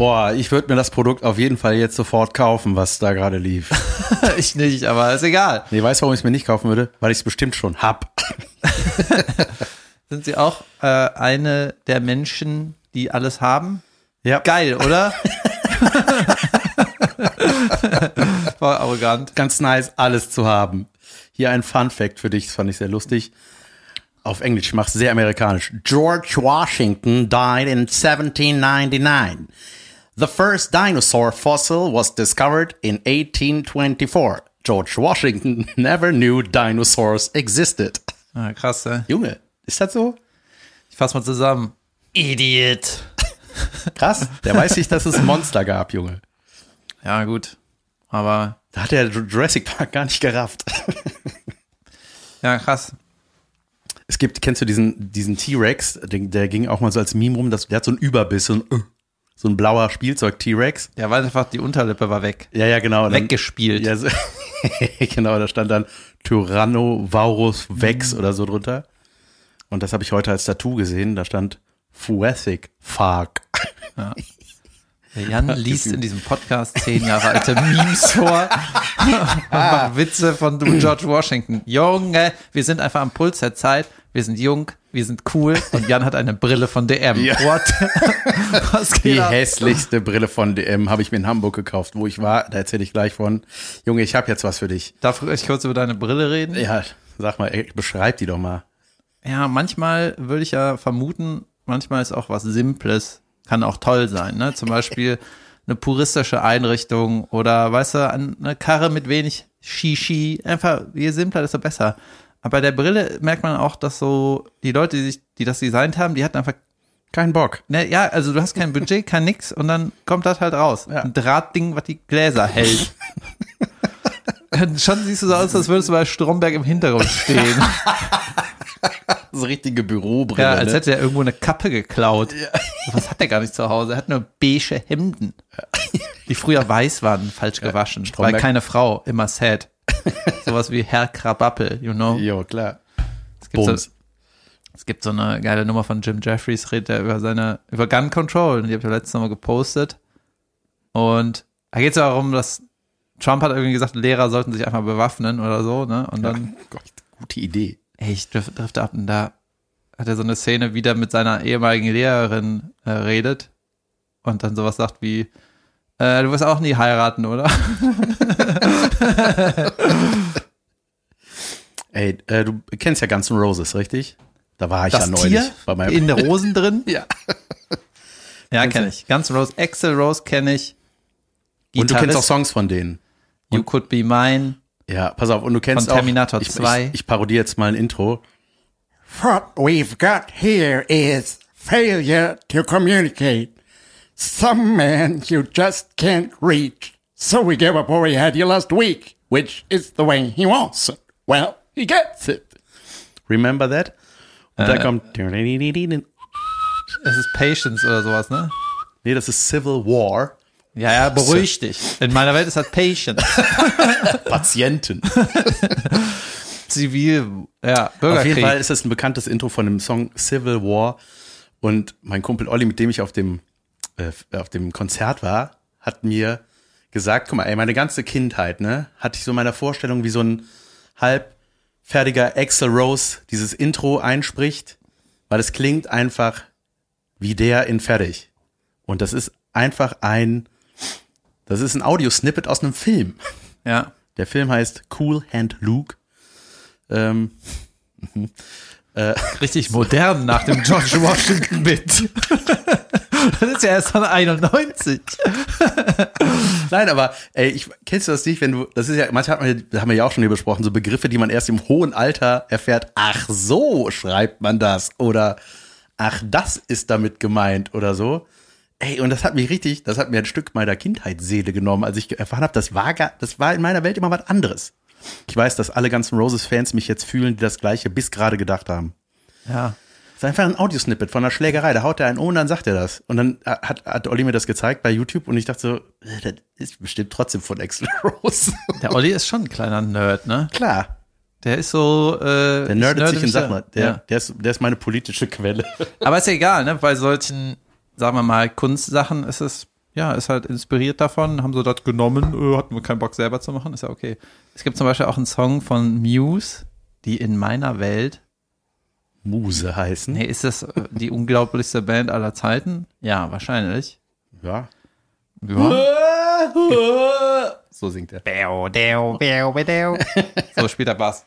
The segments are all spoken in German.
Boah, ich würde mir das Produkt auf jeden Fall jetzt sofort kaufen, was da gerade lief. ich nicht, aber ist egal. Nee, weißt du, warum ich es mir nicht kaufen würde? Weil ich es bestimmt schon hab. Sind Sie auch äh, eine der Menschen, die alles haben? Ja. Geil, oder? War arrogant. Ganz nice, alles zu haben. Hier ein Fun Fact für dich, das fand ich sehr lustig. Auf Englisch, ich mach's sehr amerikanisch. George Washington died in 1799. The first dinosaur fossil was discovered in 1824. George Washington never knew dinosaurs existed. Ah, krass, ey. Junge, ist das so? Ich fass mal zusammen. Idiot. Krass, der weiß nicht, dass es ein Monster gab, Junge. Ja, gut. Aber, Da hat der Jurassic Park gar nicht gerafft. ja, krass. Es gibt, kennst du diesen, diesen T-Rex, der, der ging auch mal so als Meme rum, dass, der hat so einen Überbiss, ein, äh, so ein blauer Spielzeug-T-Rex. Ja, weil einfach die Unterlippe war weg. Ja, ja, genau. Dann- Weggespielt. Ja, so, genau, da stand dann Tyrannosaurus Vex oder so drunter. Und das habe ich heute als Tattoo gesehen, da stand Fuethic Fark. Der Jan liest in diesem Podcast zehn Jahre alte Memes vor und macht Witze von du George Washington. Junge, wir sind einfach am Puls der Zeit. Wir sind jung, wir sind cool und Jan hat eine Brille von DM. Ja. What? Die ab? hässlichste Brille von DM habe ich mir in Hamburg gekauft, wo ich war. Da erzähle ich gleich von. Junge, ich habe jetzt was für dich. Darf ich kurz über deine Brille reden? Ja, sag mal, ey, beschreib die doch mal. Ja, manchmal würde ich ja vermuten, manchmal ist auch was Simples, kann auch toll sein. Ne? Zum Beispiel eine puristische Einrichtung oder, weißt du, eine Karre mit wenig Shishi. Einfach, je simpler, desto besser. Aber bei der Brille merkt man auch, dass so die Leute, die, sich, die das designt haben, die hatten einfach, Kein Bock. ne, ja, also du hast kein Budget, kein nix und dann kommt das halt raus. Ja. Ein Drahtding, was die Gläser hält. Schon siehst du so aus, als würdest du bei Stromberg im Hintergrund stehen. So richtige Bürobrille. Ja, als ne? hätte er irgendwo eine Kappe geklaut. Was hat er gar nicht zu Hause? Er hat nur beige Hemden, die früher weiß waren, falsch gewaschen. Weil Stromberg- keine Frau, immer sad. Sowas wie Herr Krabappel, you know? Jo, klar. Es gibt, so, es gibt so eine geile Nummer von Jim Jeffries, redet er über seine, über Gun Control. Die habe ich letztes Mal gepostet. Und da geht es ja darum, dass Trump hat irgendwie gesagt, Lehrer sollten sich einfach bewaffnen oder so, ne? Und dann Gott, gute Idee. Ey, ich drift, drift ab und da hat er so eine Szene wieder mit seiner ehemaligen Lehrerin äh, redet und dann sowas sagt wie, äh, du wirst auch nie heiraten, oder? Ey, äh, du kennst ja Guns N' Roses, richtig? Da war ich Das ja neulich. Tier bei meinem in Rosen drin? ja. Ja, kenne ich. Ganz Rose, Axel Rose kenne ich. Und du kennst auch Gitarrist, Songs von denen. You Could Be Mine. Ja, pass auf, und du kennst Von Terminator auch, ich, 2. Ich, ich parodiere jetzt mal ein Intro. What we've got here is failure to communicate. Some man you just can't reach. So we give up what we had you last week, which is the way he wants it. Well, he gets it. Remember that? Und Äh. da kommt. Es ist Patience oder sowas, ne? Nee, das ist Civil War. Ja, ja, beruhig dich. In meiner Welt ist das Patience. Patienten. Zivil, ja, Auf jeden Bürgerkrieg. Fall ist das ein bekanntes Intro von dem Song Civil War. Und mein Kumpel Olli, mit dem ich auf dem, äh, auf dem Konzert war, hat mir gesagt, guck mal, ey, meine ganze Kindheit, ne, hatte ich so meine Vorstellung, wie so ein halbfertiger Axel Rose dieses Intro einspricht, weil es klingt einfach wie der in fertig. Und das ist einfach ein, das ist ein Audiosnippet aus einem Film. Ja. Der Film heißt Cool Hand Luke. Ähm, Richtig modern nach dem George Washington Bit. Das ist ja erst von 91. Nein, aber ey, ich kennst du das nicht, wenn du, das ist ja, manchmal hat man, haben wir ja auch schon hier besprochen, so Begriffe, die man erst im hohen Alter erfährt, ach so schreibt man das oder ach, das ist damit gemeint oder so. Ey, und das hat mich richtig, das hat mir ein Stück meiner Kindheitsseele genommen, als ich erfahren habe, das war gar, das war in meiner Welt immer was anderes. Ich weiß, dass alle ganzen Roses-Fans mich jetzt fühlen, die das Gleiche bis gerade gedacht haben. Ja. Das ist einfach ein Audiosnippet von einer Schlägerei. Da haut er einen um und dann sagt er das. Und dann hat, hat Olli mir das gezeigt bei YouTube und ich dachte so, äh, das ist bestimmt trotzdem von Axel Rose. Der Olli ist schon ein kleiner Nerd, ne? Klar, Der ist so, äh, der nerdet nerde sich in Sachen. Der, ja. der, ist, der ist meine politische Quelle. Aber ist ja egal, ne? Bei solchen, sagen wir mal, Kunstsachen ist es ja, ist halt inspiriert davon, haben so das genommen, äh, hatten wir keinen Bock selber zu machen, ist ja okay. Es gibt zum Beispiel auch einen Song von Muse, die in meiner Welt, Muse heißen. nee, ist das äh, die unglaublichste Band aller Zeiten? Ja, wahrscheinlich. Ja. Ja. So singt er. So spielt er Bass.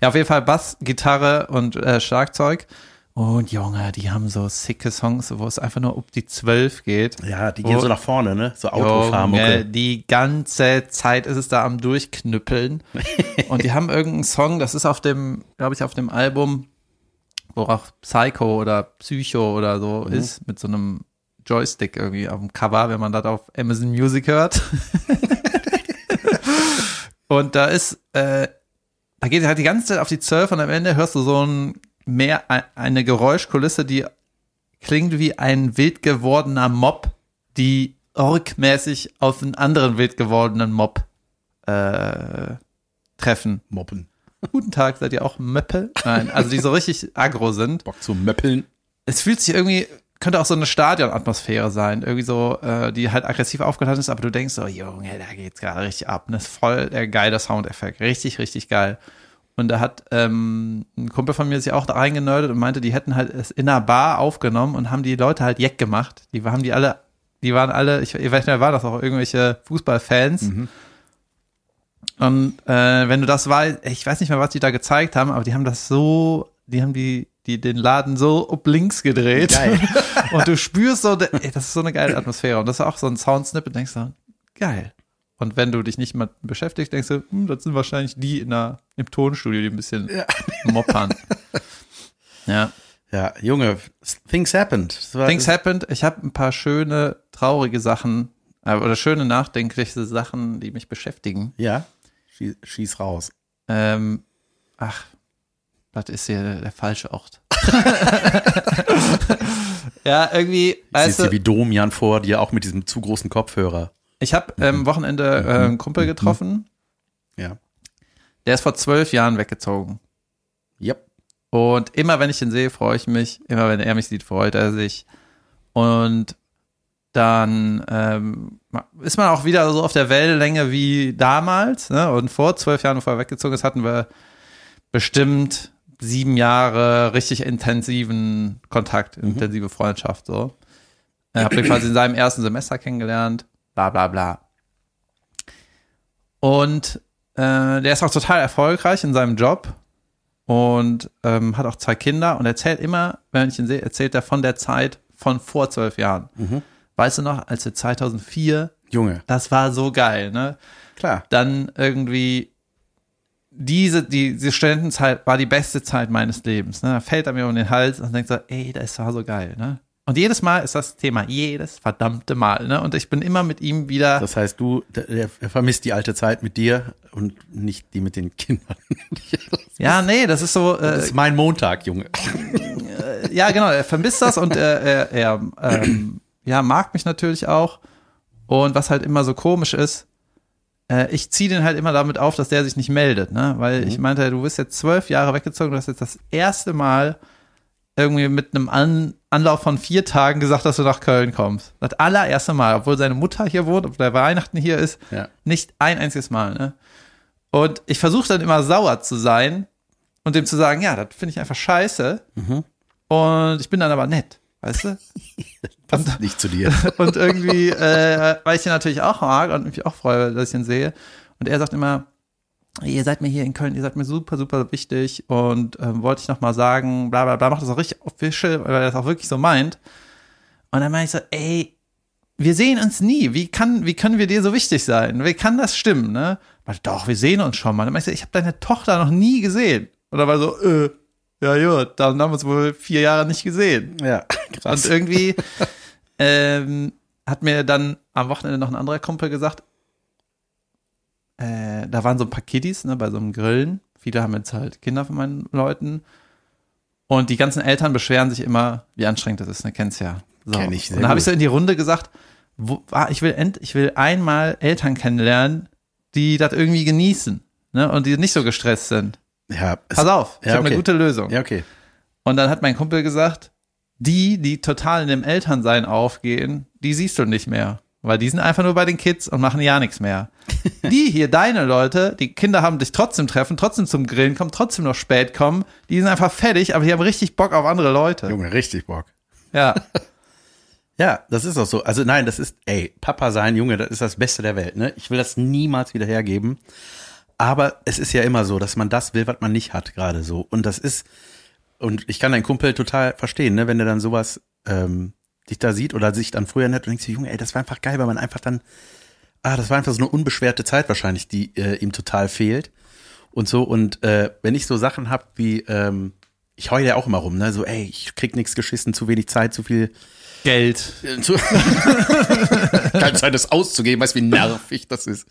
Ja, auf jeden Fall Bass, Gitarre und äh, Schlagzeug. Und Junge, die haben so sicke Songs, wo es einfach nur um die zwölf geht. Ja, die gehen Oh. so nach vorne, ne? So Junge, Autofahrmucke. die ganze Zeit ist es da am Durchknüppeln. und die haben irgendeinen Song, das ist auf dem, glaube ich, auf dem Album, wo auch Psycho oder Psycho oder so Mhm. ist, mit so einem Joystick irgendwie auf dem Cover, wenn man das auf Amazon Music hört. und da ist, äh, da geht halt die ganze Zeit auf die 12 und am Ende hörst du so ein mehr ein- eine Geräuschkulisse, die klingt wie ein wild gewordener Mob, die orkmäßig auf einen anderen wild gewordenen Mob äh, treffen. Moppen. Guten Tag, seid ihr auch Möppe? Nein, also die so richtig aggro sind. Bock zu möppeln. Es fühlt sich irgendwie, könnte auch so eine Stadionatmosphäre sein, irgendwie so, äh, die halt aggressiv aufgeladen ist, aber du denkst so, Junge, da geht's gerade richtig ab. Und das ist voll der geile Soundeffekt. Richtig, richtig geil. Und da hat ähm, ein Kumpel von mir sich auch da reingenördet und meinte, die hätten halt es in einer Bar aufgenommen und haben die Leute halt jeck gemacht. Die haben die alle, die waren alle, ich, ich weiß nicht, war das auch irgendwelche Fußballfans. Und äh, wenn du das weißt, ich weiß nicht mehr, was die da gezeigt haben, aber die haben das so, die haben die, die den Laden so ob links gedreht. Geil. und du spürst so, ey, das ist so eine geile Atmosphäre. Und das ist auch so ein Soundsnippet, denkst du, geil. Und wenn du dich nicht mal beschäftigst, denkst du, hm, das sind wahrscheinlich die in der, im Tonstudio, die ein bisschen moppern. ja. Ja, Junge, things happened. Things happened. Ich habe ein paar schöne, traurige Sachen äh, oder schöne, nachdenkliche Sachen, die mich beschäftigen. Ja, schieß, schieß raus. Ähm, ach, das ist hier der, falsche Ort. ja, irgendwie, Siehst weißt du, wie Domian vor dir, auch mit diesem zu großen Kopfhörer. Ich habe ähm, Wochenende äh, einen Kumpel getroffen, Ja. der ist vor zwölf Jahren weggezogen. Yep. Und immer wenn ich ihn sehe, freue ich mich. Immer wenn er mich sieht, freut er sich. Und dann ähm, ist man auch wieder so auf der Wellenlänge wie damals. Ne? Und vor zwölf Jahren, bevor er weggezogen ist, hatten wir bestimmt sieben Jahre richtig intensiven Kontakt, intensive Freundschaft. So. Er habe ihn quasi in seinem ersten Semester kennengelernt. Bla bla bla. Und äh, der ist auch total erfolgreich in seinem Job und ähm, hat auch zwei Kinder und erzählt immer, wenn ich ihn sehe, erzählt er von der Zeit von vor zwölf Jahren. Weißt du noch, als wir 2004, Junge, das war so geil, ne? klar. Dann irgendwie diese, die, diese Studentenzeit war die beste Zeit meines Lebens. Ne? Da fällt er mir um den Hals und denkt so, ey, das war so geil, ne? Und jedes Mal ist das Thema, jedes verdammte Mal, ne? Und ich bin immer mit ihm wieder. Das heißt, du, der, der er vermisst die alte Zeit mit dir und nicht die mit den Kindern. ja, nee, das ist so. Äh, Das ist mein Montag, Junge. ja, genau, er vermisst das und er, er, er ähm, ja, mag mich natürlich auch. Und was halt immer so komisch ist, äh, ich ziehe den halt immer damit auf, dass der sich nicht meldet, ne? Weil ich meinte, du bist jetzt zwölf Jahre weggezogen, du hast jetzt das erste Mal irgendwie mit einem An Anlauf von vier Tagen gesagt, dass du nach Köln kommst. Das allererste Mal, obwohl seine Mutter hier wohnt, obwohl der Weihnachten hier ist, Ja. nicht ein einziges Mal, ne? Und ich versuche dann immer sauer zu sein und dem zu sagen, ja, das finde ich einfach scheiße. Und ich bin dann aber nett, weißt du? Passt nicht zu dir. Und irgendwie, äh, weil ich ihn natürlich auch mag und mich auch freue, dass ich ihn sehe. Und er sagt immer, ihr seid mir hier in Köln, ihr seid mir super, super wichtig und ähm, wollte ich noch mal sagen, bla bla bla, macht das auch richtig official, weil er das auch wirklich so meint. Und dann meine ich so, ey, wir sehen uns nie. Wie kann, wie können wir dir so wichtig sein? Wie kann das stimmen, ne? Weil, doch, wir sehen uns schon mal. Dann meine ich so, ich habe deine Tochter noch nie gesehen. Und dann war so, äh, ja gut, dann haben wir uns wohl vier Jahre nicht gesehen. Ja, krass. Und irgendwie ähm, hat mir dann am Wochenende noch ein anderer Kumpel gesagt, äh, da waren so ein paar Kiddies ne, bei so einem Grillen. Viele haben jetzt halt Kinder von meinen Leuten. Und die ganzen Eltern beschweren sich immer, wie anstrengend das ist, ne, kennst ja. So. Kenn ich sehr Und dann habe ich so in die Runde gesagt, wo, ah, ich will end, ich will einmal Eltern kennenlernen, die das irgendwie genießen, ne, und die nicht so gestresst sind. ja, es- Pass auf, ich ja, habe okay. eine gute Lösung. Ja, okay. Und dann hat mein Kumpel gesagt, die, die total in dem Elternsein aufgehen, die siehst du nicht mehr. Weil die sind einfach nur bei den Kids und machen ja nichts mehr. Die hier, deine Leute, die Kinder haben dich trotzdem treffen, trotzdem zum Grillen kommen, trotzdem noch spät kommen. Die sind einfach fertig, aber die haben richtig Bock auf andere Leute. Junge, richtig Bock. Ja. Ja, das ist auch so. Also nein, das ist, ey, Papa sein, Junge, das ist das Beste der Welt, ne? Ich will das niemals wieder hergeben. Aber es ist ja immer so, dass man das will, was man nicht hat, gerade so. Und das ist, und ich kann deinen Kumpel total verstehen, ne, wenn der dann sowas ähm, dich da sieht oder sich dann früher nett und denkt sich, Junge, ey, das war einfach geil, weil man einfach dann, ah, das war einfach so eine unbeschwerte Zeit wahrscheinlich, die äh, ihm total fehlt. Und so, und äh, wenn ich so Sachen hab wie, ähm, ich heule ja auch immer rum, ne? So, ey, ich krieg nichts geschissen, zu wenig Zeit, zu viel Geld. äh, zu keine Zeit, das auszugeben, weißt du, wie nervig das ist.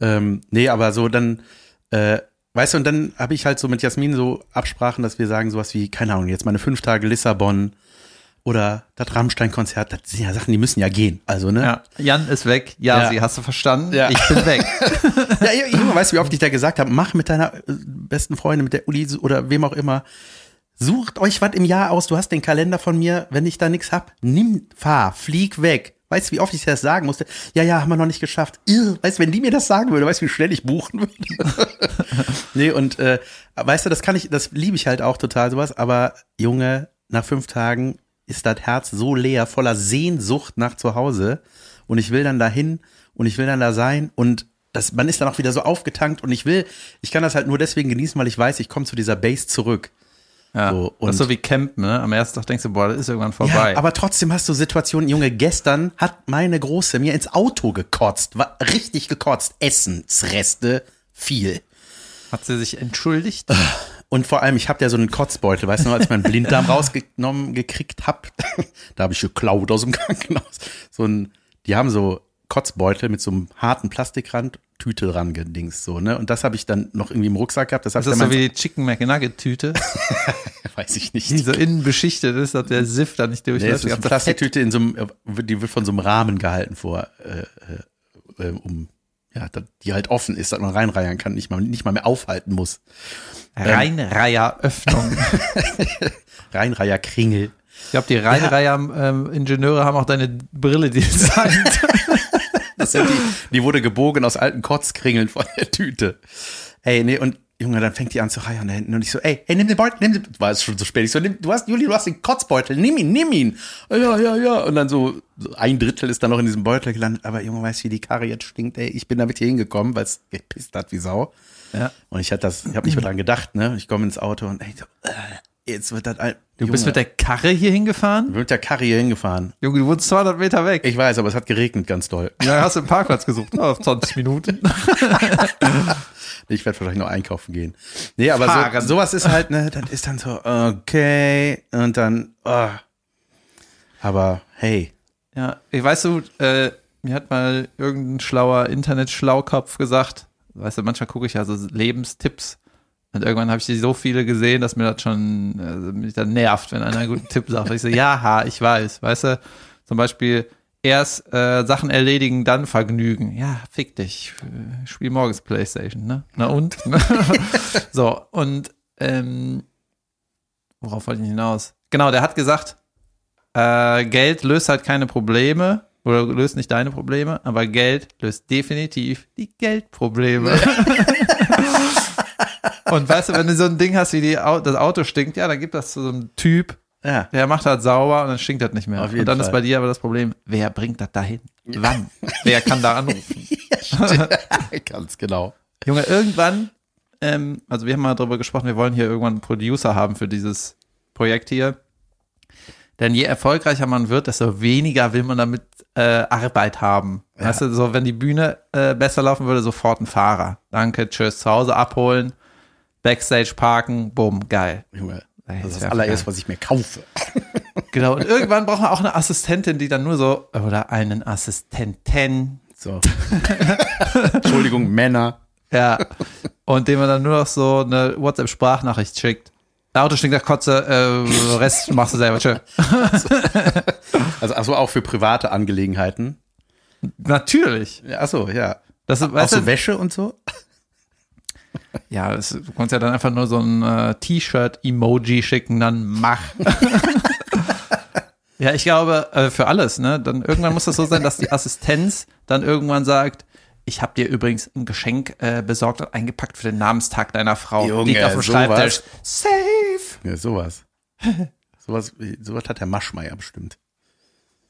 Ähm, nee, aber so dann, äh, weißt du, und dann habe ich halt so mit Jasmin so Absprachen, dass wir sagen sowas wie, keine Ahnung, jetzt meine fünf Tage Lissabon oder das Rammstein-Konzert, das sind ja Sachen, die müssen ja gehen. Also, ne? Ja. Jan ist weg. Ja, Ja. sie hast du verstanden? Ja. Ich bin weg. Ja, Junge, weißt du, wie oft ich da gesagt habe, mach mit deiner äh, besten Freundin, mit der Uli oder wem auch immer, sucht euch was im Jahr aus, du hast den Kalender von mir, wenn ich da nichts hab, nimm, fahr, flieg weg. Weißt du, wie oft ich das sagen musste? Ja, ja, haben wir noch nicht geschafft. Irr. Weißt du, wenn die mir das sagen würde, weißt du, wie schnell ich buchen würde? nee, und äh, weißt du, das kann ich, das liebe ich halt auch total sowas, aber Junge, nach fünf Tagen ist das Herz so leer, voller Sehnsucht nach zu Hause und ich will dann dahin und ich will dann da sein und das, man ist dann auch wieder so aufgetankt und ich will, ich kann das halt nur deswegen genießen, weil ich weiß, ich komme zu dieser Base zurück. Ja. So, das ist so wie Campen, ne? Am ersten Tag denkst du, boah, das ist irgendwann vorbei. Ja, aber trotzdem hast du Situationen, Junge, gestern hat meine Große mir ins Auto gekotzt, war richtig gekotzt, Essensreste, viel. Hat sie sich entschuldigt? Und vor allem, ich habe ja so einen Kotzbeutel, weißt du noch, als ich meinen Blinddarm rausgenommen gekriegt hab, da habe ich geklaut aus dem Krankenhaus. So ein, die haben so Kotzbeutel mit so einem harten Plastikrand, Tüte dran gedings so, ne? Und das habe ich dann noch irgendwie im Rucksack gehabt. Das, Ist das so wie die Chicken McNugget-Tüte, weiß ich nicht. die so innen beschichtet ist, dass der Siff da nicht Nee, durchläuft? das ist eine Plastiktüte in so einem, die wird von so einem Rahmen gehalten vor, äh, äh, äh, um, ja, die halt offen ist, dass man reinreihen kann, nicht mal, nicht mal mehr aufhalten muss. Reinreiher-Öffnung. Reinreiher Kringel. Ich glaube, die Reinreiher-Ingenieure haben auch deine Brille designt. Das sind die, die wurde gebogen aus alten Kotzkringeln von der Tüte. Ey, nee, und Junge, dann fängt die an zu reiern da hinten und ich so, ey, ey, nimm den Beutel, nimm den, war es schon so spät. Ich so, nimm, du hast, Juli, du hast den Kotzbeutel, nimm ihn, nimm ihn. Ja, ja, ja. Und dann so, so ein Drittel ist dann noch in diesem Beutel gelandet. Aber Junge, weißt du, wie die Karre jetzt stinkt, ey, ich bin damit hier hingekommen, weil es gepisst hat wie Sau. Ja. Und ich hatte das, ich habe nicht mehr dran gedacht, ne? Ich komme ins Auto und ey, so, äh, jetzt wird das all, Du bist mit der Karre hier hingefahren? mit der Karre hier hingefahren. Junge, du wurdest 200 Meter weg. Ich weiß, aber es hat geregnet ganz doll. Ja, hast du einen Parkplatz gesucht? Ja, 20 Minuten. Ich werde wahrscheinlich noch einkaufen gehen. Nee, aber Fahren. so, sowas ist halt, ne, dann ist dann so, okay, und dann, oh. aber hey, Ja, ich weißt du, äh, mir hat mal irgendein schlauer Internet-Schlaukopf gesagt, weißt du, manchmal gucke ich ja so Lebenstipps und irgendwann habe ich die so viele gesehen, dass mir das schon äh, mich dann nervt, wenn einer einen guten Tipp sagt. Ich so, ja, ha, ich weiß, weißt du, zum Beispiel erst äh, Sachen erledigen, dann Vergnügen. Ja, fick dich, äh, spiel morgens Playstation, ne? Na und? so, und ähm, worauf wollte ich hinaus? Genau, der hat gesagt, äh, Geld löst halt keine Probleme oder löst nicht deine Probleme, aber Geld löst definitiv die Geldprobleme. Und weißt du, wenn du so ein Ding hast, wie die, das Auto stinkt, ja, dann gibt das zu so einem Typ, ja, der macht halt sauber und dann stinkt das nicht mehr. Auf jeden und dann Fall. ist bei dir aber das Problem, wer bringt das dahin? Wann? wer kann da anrufen? ganz genau. Junge, irgendwann, ähm, also wir haben mal darüber gesprochen, wir wollen hier irgendwann einen Producer haben für dieses Projekt hier. Denn je erfolgreicher man wird, desto weniger will man damit äh, Arbeit haben. Weißt du, so wenn die Bühne äh, besser laufen würde, sofort ein Fahrer. Danke, tschüss, zu Hause abholen, Backstage parken, bumm, geil. Junge, das ist das allererste, was ich mir kaufe. Genau, und irgendwann braucht man auch eine Assistentin, die dann nur so, oder einen Assistenten, So. Entschuldigung, Männer. Ja. Und dem man dann nur noch so eine WhatsApp-Sprachnachricht schickt. Der Auto stinkt nach Kotze, äh, Rest machst du selber. Tschö. Also, ach so, auch für private Angelegenheiten. Natürlich. Ja, ach so, ja. Das, Auch so du, Wäsche und so? Ja, das, du kannst ja dann einfach nur so ein äh, T-Shirt-Emoji schicken, dann mach. Ja, ich glaube, äh, für alles, ne? Dann irgendwann muss das so sein, dass die Assistenz dann irgendwann sagt, ich habe dir übrigens ein Geschenk äh, besorgt und eingepackt für den Namenstag deiner Frau. Junge, Liegt auf dem sowas. Schreibtisch. Safe. Ja, sowas. sowas. Sowas hat der Maschmeier bestimmt.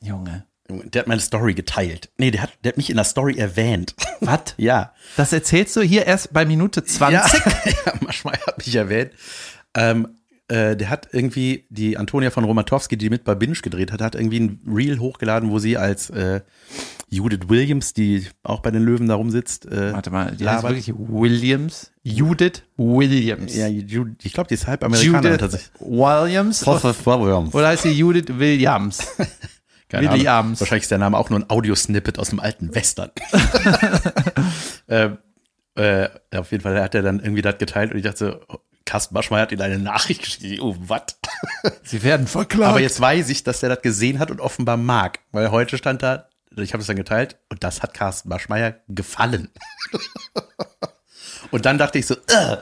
Junge. Der hat meine Story geteilt. Nee, der hat, der hat mich in der Story erwähnt. Was? ja. Das erzählst du hier erst bei Minute 20? Ja, ja Maschmeier hat mich erwähnt. Ähm, äh, der hat irgendwie, die Antonia von Romatowski, die mit bei Binge gedreht hat, hat irgendwie ein Reel hochgeladen, wo sie als äh, Judith Williams, die auch bei den Löwen da rumsitzt, äh, Warte mal, die heißt labert. wirklich Williams. Judith Williams. Ja, Ju- ich glaube, die ist halb Amerikanerin Judith tatsächlich. Williams. Oder heißt sie Judith Williams? Keine. Williams. Wahrscheinlich ist der Name auch nur ein Audiosnippet aus dem alten Western. ähm, äh, auf jeden Fall hat er dann irgendwie das geteilt und ich dachte so, Carsten Maschmeyer hat ihm eine Nachricht geschrieben. Oh, was? Sie werden verklagt. Aber jetzt weiß ich, dass er das gesehen hat und offenbar mag. Weil heute stand da, ich habe es dann geteilt und das hat Carsten Maschmeyer gefallen. und dann dachte ich so, äh,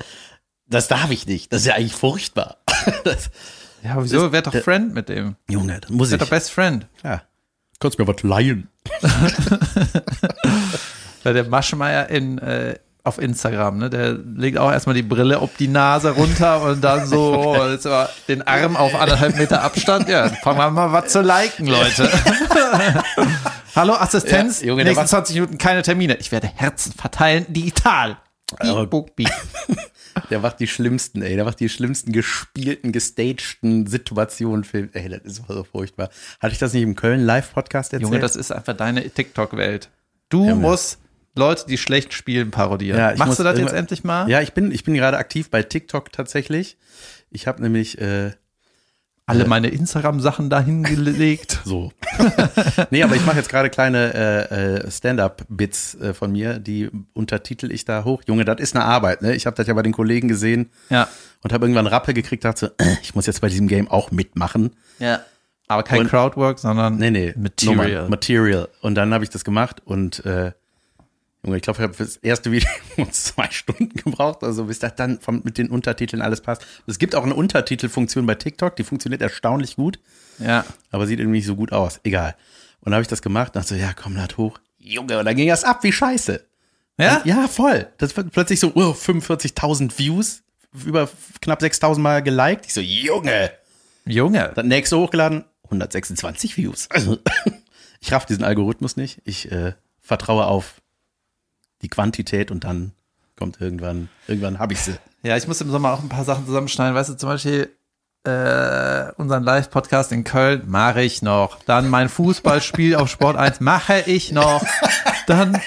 das darf ich nicht. Das ist ja eigentlich furchtbar. das, ja, wieso? Werd doch Friend mit dem. Junge, das muss Werd ich. doch Best Friend. Ja. Kannst mir was leihen. Weil der Maschmeyer in, äh, auf Instagram, ne, der legt auch erstmal die Brille ob die Nase runter und dann so oh, den Arm auf anderthalb Meter Abstand. Ja, dann fangen wir mal was zu liken, Leute. Hallo Assistenz, Ja, Junge, der nächsten war- 20 Minuten keine Termine. Ich werde Herzen verteilen, digital. Beep, boop, beep. Der macht die schlimmsten, ey. Der macht die schlimmsten gespielten, gestagten Situationen. Film. Ey, das ist so furchtbar. Hatte ich das nicht im Köln Live-Podcast erzählt? Junge, das ist einfach deine TikTok-Welt. Du musst Leute, die schlecht spielen, parodieren. Ja, Machst muss du das jetzt endlich mal? Ja, ich bin, ich bin gerade aktiv bei TikTok tatsächlich. Ich habe nämlich äh, Alle meine Instagram-Sachen dahin gelegt. so. nee, aber ich mache jetzt gerade kleine äh, äh, Stand-up-Bits äh, von mir, die untertitel ich da hoch. Junge, das ist eine Arbeit, ne? Ich habe das ja bei den Kollegen gesehen Ja. und habe irgendwann Rappe gekriegt, dachte so, äh, ich muss jetzt bei diesem Game auch mitmachen. Ja. Aber kein Und- Crowdwork, sondern Nee, nee. Material. Nummer, Material. Und dann habe ich das gemacht und äh, Junge, ich glaube, ich habe das erste Video zwei Stunden gebraucht, also bis das dann vom, mit den Untertiteln alles passt. Es gibt auch eine Untertitelfunktion bei TikTok, die funktioniert erstaunlich gut, Ja. aber sieht irgendwie nicht so gut aus. Egal. Und habe ich das gemacht, dachte so, ja, komm, lad hoch. Junge, und dann ging das ab wie scheiße. Ja? Ja, voll. Das wird plötzlich so, oh, 45.000 Views, über knapp 6.000 Mal geliked. Ich so, Junge. Junge. Dann nächste hochgeladen, 126 Views. Also, ich raff diesen Algorithmus nicht. Ich äh, vertraue auf die Quantität und dann kommt irgendwann, irgendwann habe ich sie. Ja, ich muss im Sommer auch ein paar Sachen zusammenschneiden. Weißt du, zum Beispiel äh, unseren Live-Podcast in Köln mache ich noch. Dann mein Fußballspiel auf Sport 1 mache ich noch. Dann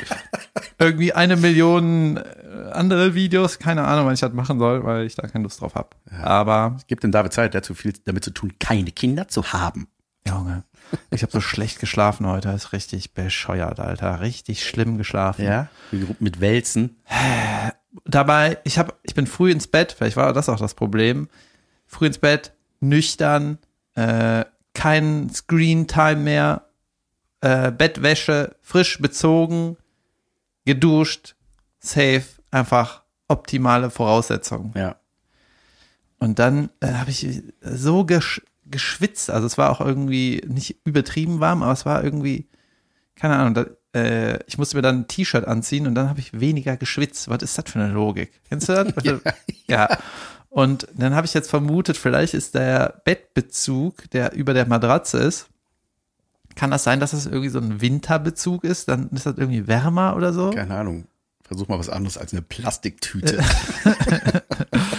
irgendwie eine Million äh, andere Videos. Keine Ahnung, wann ich das machen soll, weil ich da keine Lust drauf habe. Aber, Gibt dem David Zeit, der hat zu viel damit zu tun, keine Kinder zu haben. Junge, ich habe so schlecht geschlafen heute. Das ist richtig bescheuert, Alter. Richtig schlimm geschlafen. Ja, mit Wälzen. dabei, ich habe, ich bin früh ins Bett, vielleicht war das auch das Problem. Früh ins Bett, nüchtern, äh, kein Screen Time mehr, äh, Bettwäsche, frisch bezogen, geduscht, safe, einfach optimale Voraussetzungen. Ja. Und dann äh, habe ich so gesch geschwitzt, also es war auch irgendwie nicht übertrieben warm, aber es war irgendwie, keine Ahnung, da, äh, ich musste mir dann ein T-Shirt anziehen und dann habe ich weniger geschwitzt. Was ist das für eine Logik? Kennst du das? ja. ja. Und dann habe ich jetzt vermutet, vielleicht ist der Bettbezug, der über der Matratze ist, kann das sein, dass das irgendwie so ein Winterbezug ist? Dann ist das irgendwie wärmer oder so? Keine Ahnung. Versuch mal was anderes als eine Plastiktüte.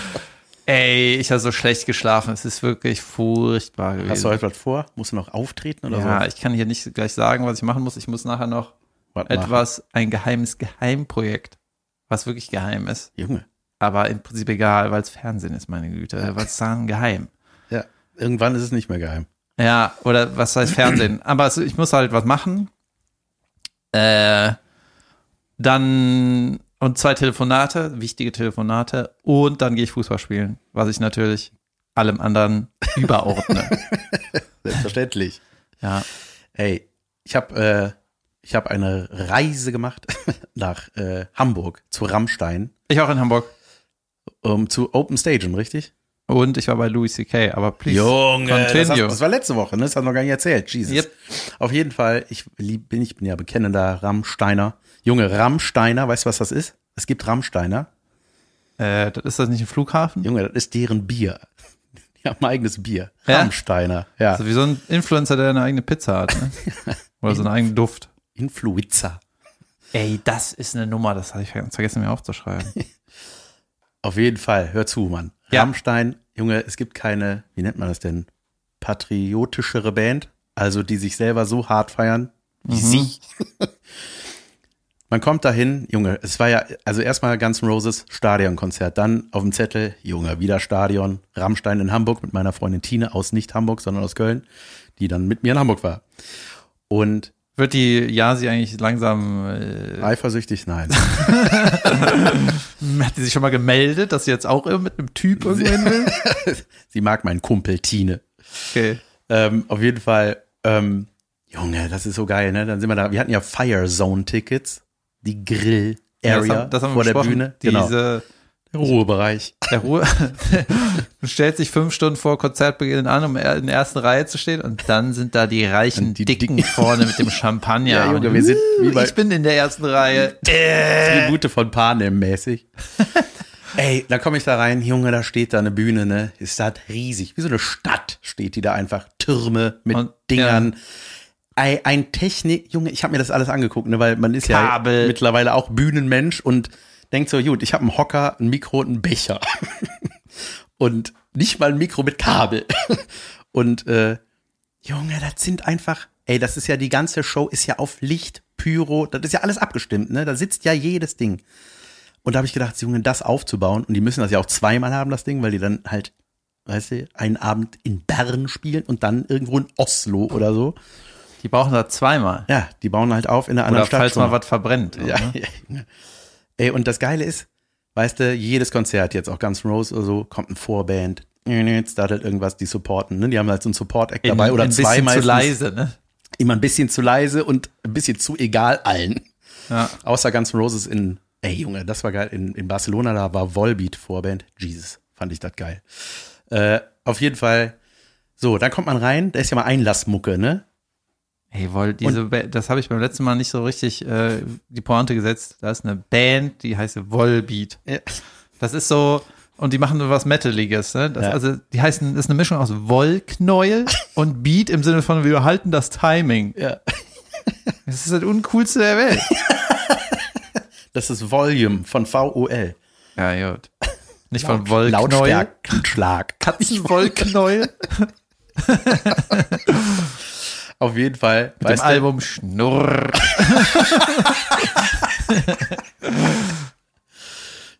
Ey, ich habe so schlecht geschlafen. Es ist wirklich furchtbar gewesen. Hast du heute was vor? Musst du noch auftreten oder ja, so? ich kann hier nicht gleich sagen, was ich machen muss. Ich muss nachher noch Was machen? etwas, ein geheimes Geheimprojekt, was wirklich geheim ist. Junge. Aber im Prinzip egal, weil es Fernsehen ist, meine Güte. Was dann geheim? Ja. Irgendwann ist es nicht mehr geheim. Ja, oder was heißt Fernsehen? Aber es, ich muss halt was machen. Äh, dann und zwei Telefonate, wichtige Telefonate und dann gehe ich Fußball spielen, was ich natürlich allem anderen überordne. Selbstverständlich. ja. Ey, ich habe äh, ich habe eine Reise gemacht nach äh, Hamburg zu Rammstein, Ich auch in Hamburg. um zu Open Stagen, richtig? Und ich war bei Louis C.K., aber please. Junge, das, hast, das war letzte Woche, ne? Das hast du noch gar nicht erzählt. Jesus. Yep. Auf jeden Fall, ich lieb, bin, ich bin ja bekennender Rammsteiner. Junge, Rammsteiner, weißt du, was das ist? Es gibt Rammsteiner. Äh, das ist das nicht ein Flughafen? Junge, das ist deren Bier. Die haben ein eigenes Bier. Ja? Rammsteiner, ja. Also wie so ein Influencer, der eine eigene Pizza hat, ne? Oder so einen eigenen Duft. Influenza. Ey, das ist eine Nummer, das habe ich ganz vergessen mir aufzuschreiben. Auf jeden Fall, hör zu, Mann. Ja. Rammstein, Junge, es gibt keine, wie nennt man das denn? Patriotischere Band, also die sich selber so hart feiern wie sie. Man kommt dahin, Junge, es war ja, also erstmal Guns N' Roses Stadionkonzert, dann auf dem Zettel, Junge, wieder Stadion, Rammstein in Hamburg mit meiner Freundin Tine aus nicht Hamburg, sondern aus Köln, die dann mit mir in Hamburg war. Und Wird die Yasi eigentlich langsam, äh, eifersüchtig, nein. hat die sich schon mal gemeldet, dass sie jetzt auch mit einem Typ irgendwo hin will? Sie mag meinen Kumpel Tine. Okay. Ähm, auf jeden Fall, ähm, Junge, das ist so geil, ne? Dann sind wir da. Wir hatten ja Fire Zone Tickets, die Grill Ja, Area das haben, das haben wir vor der. Bühne. Genau. Diese, Ruhebereich. der Ruhe, du stellst dich fünf Stunden vor Konzertbeginn an, um in der ersten Reihe zu stehen und dann sind da die reichen Und die Dicken Dicken. vorne mit dem Champagner. Ja, Junge, wir sind wie "Uh, bei- ich bin in der ersten Reihe. Tribute von Panem mäßig. Ey, da komme ich da rein, Junge, da steht da eine Bühne, ne? Ist das riesig. Wie so eine Stadt steht die da einfach. Türme mit Und- Dingern. Ei, Ein Technik, Junge, ich habe mir das alles angeguckt, ne, weil man ist Kabel. ja mittlerweile auch Bühnenmensch und denkt so, gut, ich habe einen Hocker, ein Mikro und einen Becher. und nicht mal ein Mikro mit Kabel. und äh, Junge, das sind einfach, ey, das ist ja die ganze Show ist ja auf Licht, Pyro, das ist ja alles abgestimmt, ne? Da sitzt ja jedes Ding. Und da habe ich gedacht, Junge, das aufzubauen und die müssen das ja auch zweimal haben, das Ding, weil die dann halt, weißt du, einen Abend in Bern spielen und dann irgendwo in Oslo oder so. Die brauchen da zweimal. Ja, die bauen halt auf in einer anderen Oder Stadt. falls mal was verbrennt. Ja. Ey, und das Geile ist, weißt du, jedes Konzert, jetzt auch Guns N' Roses oder so, kommt ein Vorband, startet irgendwas, die supporten, ne? Die haben halt so einen Support-Act In, dabei oder ein zwei bisschen meistens. zu leise, ne? Immer ein bisschen zu leise und ein bisschen zu egal allen. Ja. Außer Guns N' Roses in, ey Junge, das war geil, in, in Barcelona, da war Volbeat Vorband. Jesus, fand ich das geil. Äh, auf jeden Fall, so, dann kommt man rein, da ist ja mal Einlassmucke, ne? Hey, wohl, diese, Ba- das habe ich beim letzten Mal nicht so richtig äh, die Pointe gesetzt. Da ist eine Band, die heißt Volbeat. Ja. Das ist so, und die machen so was Metaliges. Ne? Das, Ja. Also, die heißen, das ist eine Mischung aus Wollknäuel und Beat im Sinne von, wir halten das Timing. Ja. Das ist das Uncoolste der Welt. Das ist Volume von VOL. Ja, gut. Nicht von Wollknäuel. Lautstärkenschlag. Katzenwollknäuel. Auf jeden Fall. Mit dem du, Album Schnurr.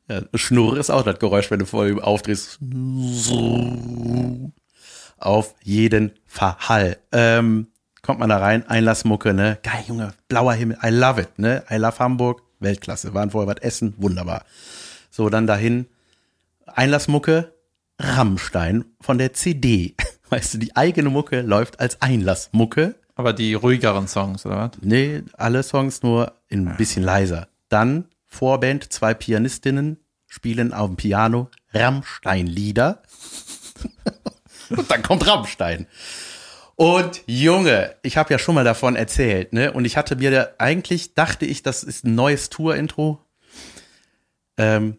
Ja, Schnurr ist auch das Geräusch, wenn du Volume aufdrehst. Auf jeden Fall. Ähm, kommt man da rein, Einlassmucke, ne? Geil, Junge, blauer Himmel, I love it, ne? I love Hamburg, Weltklasse. Waren vorher was essen, wunderbar. So, dann dahin, Einlassmucke, Rammstein von der CD. Weißt du, die eigene Mucke läuft als Einlassmucke. Aber die ruhigeren Songs, oder was? Nee, alle Songs nur ein bisschen leiser. Dann Vorband, zwei Pianistinnen spielen auf dem Piano Rammstein-Lieder. Und dann kommt Rammstein. Und Junge, ich habe ja schon mal davon erzählt, ne? Und ich hatte mir da, eigentlich dachte ich, das ist ein neues Tour-Intro. Ähm,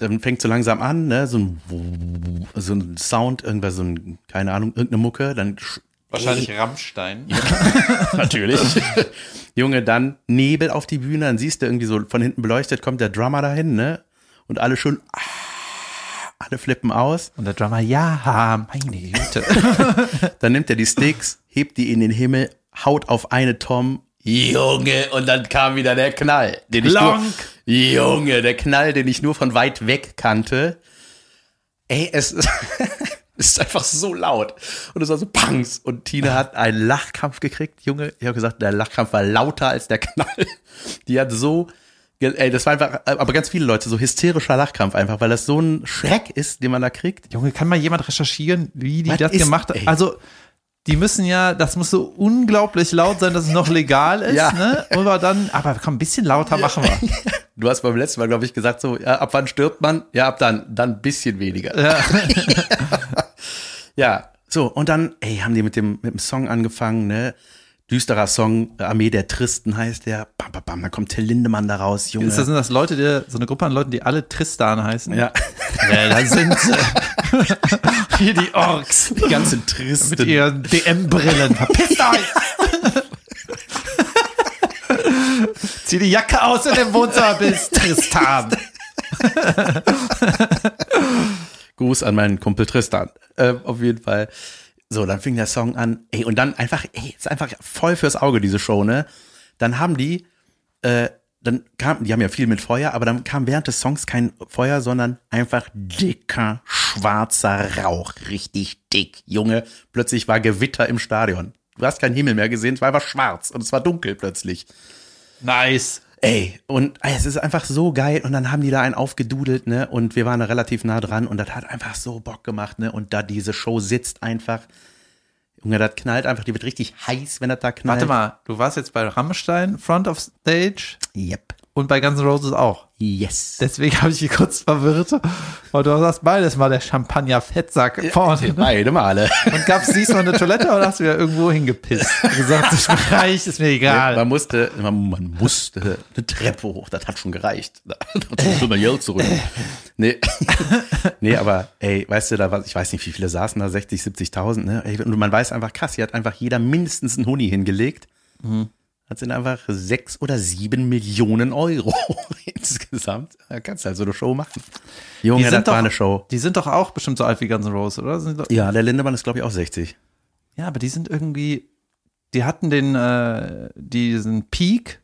dann fängt so langsam an, ne? So ein, so ein Sound, irgendwas, so ein, keine Ahnung, irgendeine Mucke, dann sch- Wahrscheinlich Rammstein. Natürlich. Junge, dann Nebel auf die Bühne, dann siehst du irgendwie so von hinten beleuchtet, kommt der Drummer dahin, ne? Und alle schon, ah, alle flippen aus. Und der Drummer, ja, meine Güte. Dann nimmt er die Sticks, hebt die in den Himmel, haut auf eine Tom. Junge, und dann kam wieder der Knall, den ich nur. Junge, der Knall, den ich nur von weit weg kannte. Ey, es ist, es ist einfach so laut. Und es war so Pangs. Und Tina hat einen Lachkampf gekriegt, Junge. Ich habe gesagt, der Lachkampf war lauter als der Knall. Die hat so, ey, das war einfach, aber ganz viele Leute, so hysterischer Lachkampf einfach, weil das so ein Schreck ist, den man da kriegt. Junge, kann mal jemand recherchieren, wie die Was das ist- gemacht haben? Also, die müssen ja, das muss so unglaublich laut sein, dass es noch legal ist, Ja. ne? Aber dann, aber komm, ein bisschen lauter machen wir. Du hast beim letzten Mal, glaube ich, gesagt, so, ja, ab wann stirbt man? Ja, ab dann, dann ein bisschen weniger. Ja. ja, so, und dann, ey, haben die mit dem, mit dem Song angefangen, ne? Düsterer Song, Armee der Tristen heißt der. Bam, bam, bam, dann kommt Till Lindemann daraus, Junge. Ist das, sind das Leute, die, so eine Gruppe an Leuten, die alle Tristan heißen? Ja. Ja, da sind sie. Hier die Orks. Die ganzen Tristen. Mit ihren DM-Brillen. Verpisst euch! Zieh die Jacke aus in dem Wohnzimmer bist, Tristan. Gruß an meinen Kumpel Tristan. Äh, auf jeden Fall. So, dann fing der Song an. Ey, und dann einfach, ey, ist einfach voll fürs Auge, diese Show, ne? Dann haben die, äh, dann kam, die haben ja viel mit Feuer, aber dann kam während des Songs kein Feuer, sondern einfach dicker, schwarzer Rauch. Richtig dick, Junge. Plötzlich war Gewitter im Stadion. Du hast keinen Himmel mehr gesehen, es war einfach schwarz und es war dunkel plötzlich. Nice. Ey, und es ist einfach so geil. Und dann haben die da einen aufgedudelt, ne? Und wir waren da relativ nah dran und das hat einfach so Bock gemacht, ne? Und da diese Show sitzt einfach. Junge, das knallt einfach, die wird richtig heiß, wenn das da knallt. Warte mal, du warst jetzt bei Rammstein, Front of Stage Yep. Und bei Guns N' Roses auch. Yes. Deswegen habe ich mich kurz verwirrt. Und du sagst beides mal der Champagner-Fettsack vorne. Ne? Beide Male. Und gab es diesmal eine Toilette oder hast du wieder irgendwo hingepisst? Und gesagt, das reicht, ist mir egal. Man musste, man, man musste eine Treppe hoch, das hat schon gereicht. Da will man Geld zurück. Nee. nee, aber ey, weißt du, da war, ich weiß nicht, wie viele saßen da, 60, 70.000, ne? Und man weiß einfach, krass, hier hat einfach jeder mindestens einen Huni hingelegt. Das sind einfach sechs oder sieben Millionen Euro insgesamt. Da kannst du halt so eine Show machen. Junge, das war eine Show. die sind doch auch bestimmt so alt wie Guns N' Roses, oder? Doch, Ja, der Lindemann ist, glaube ich, auch 60. ja, aber die sind irgendwie, die hatten den, äh, diesen Peak,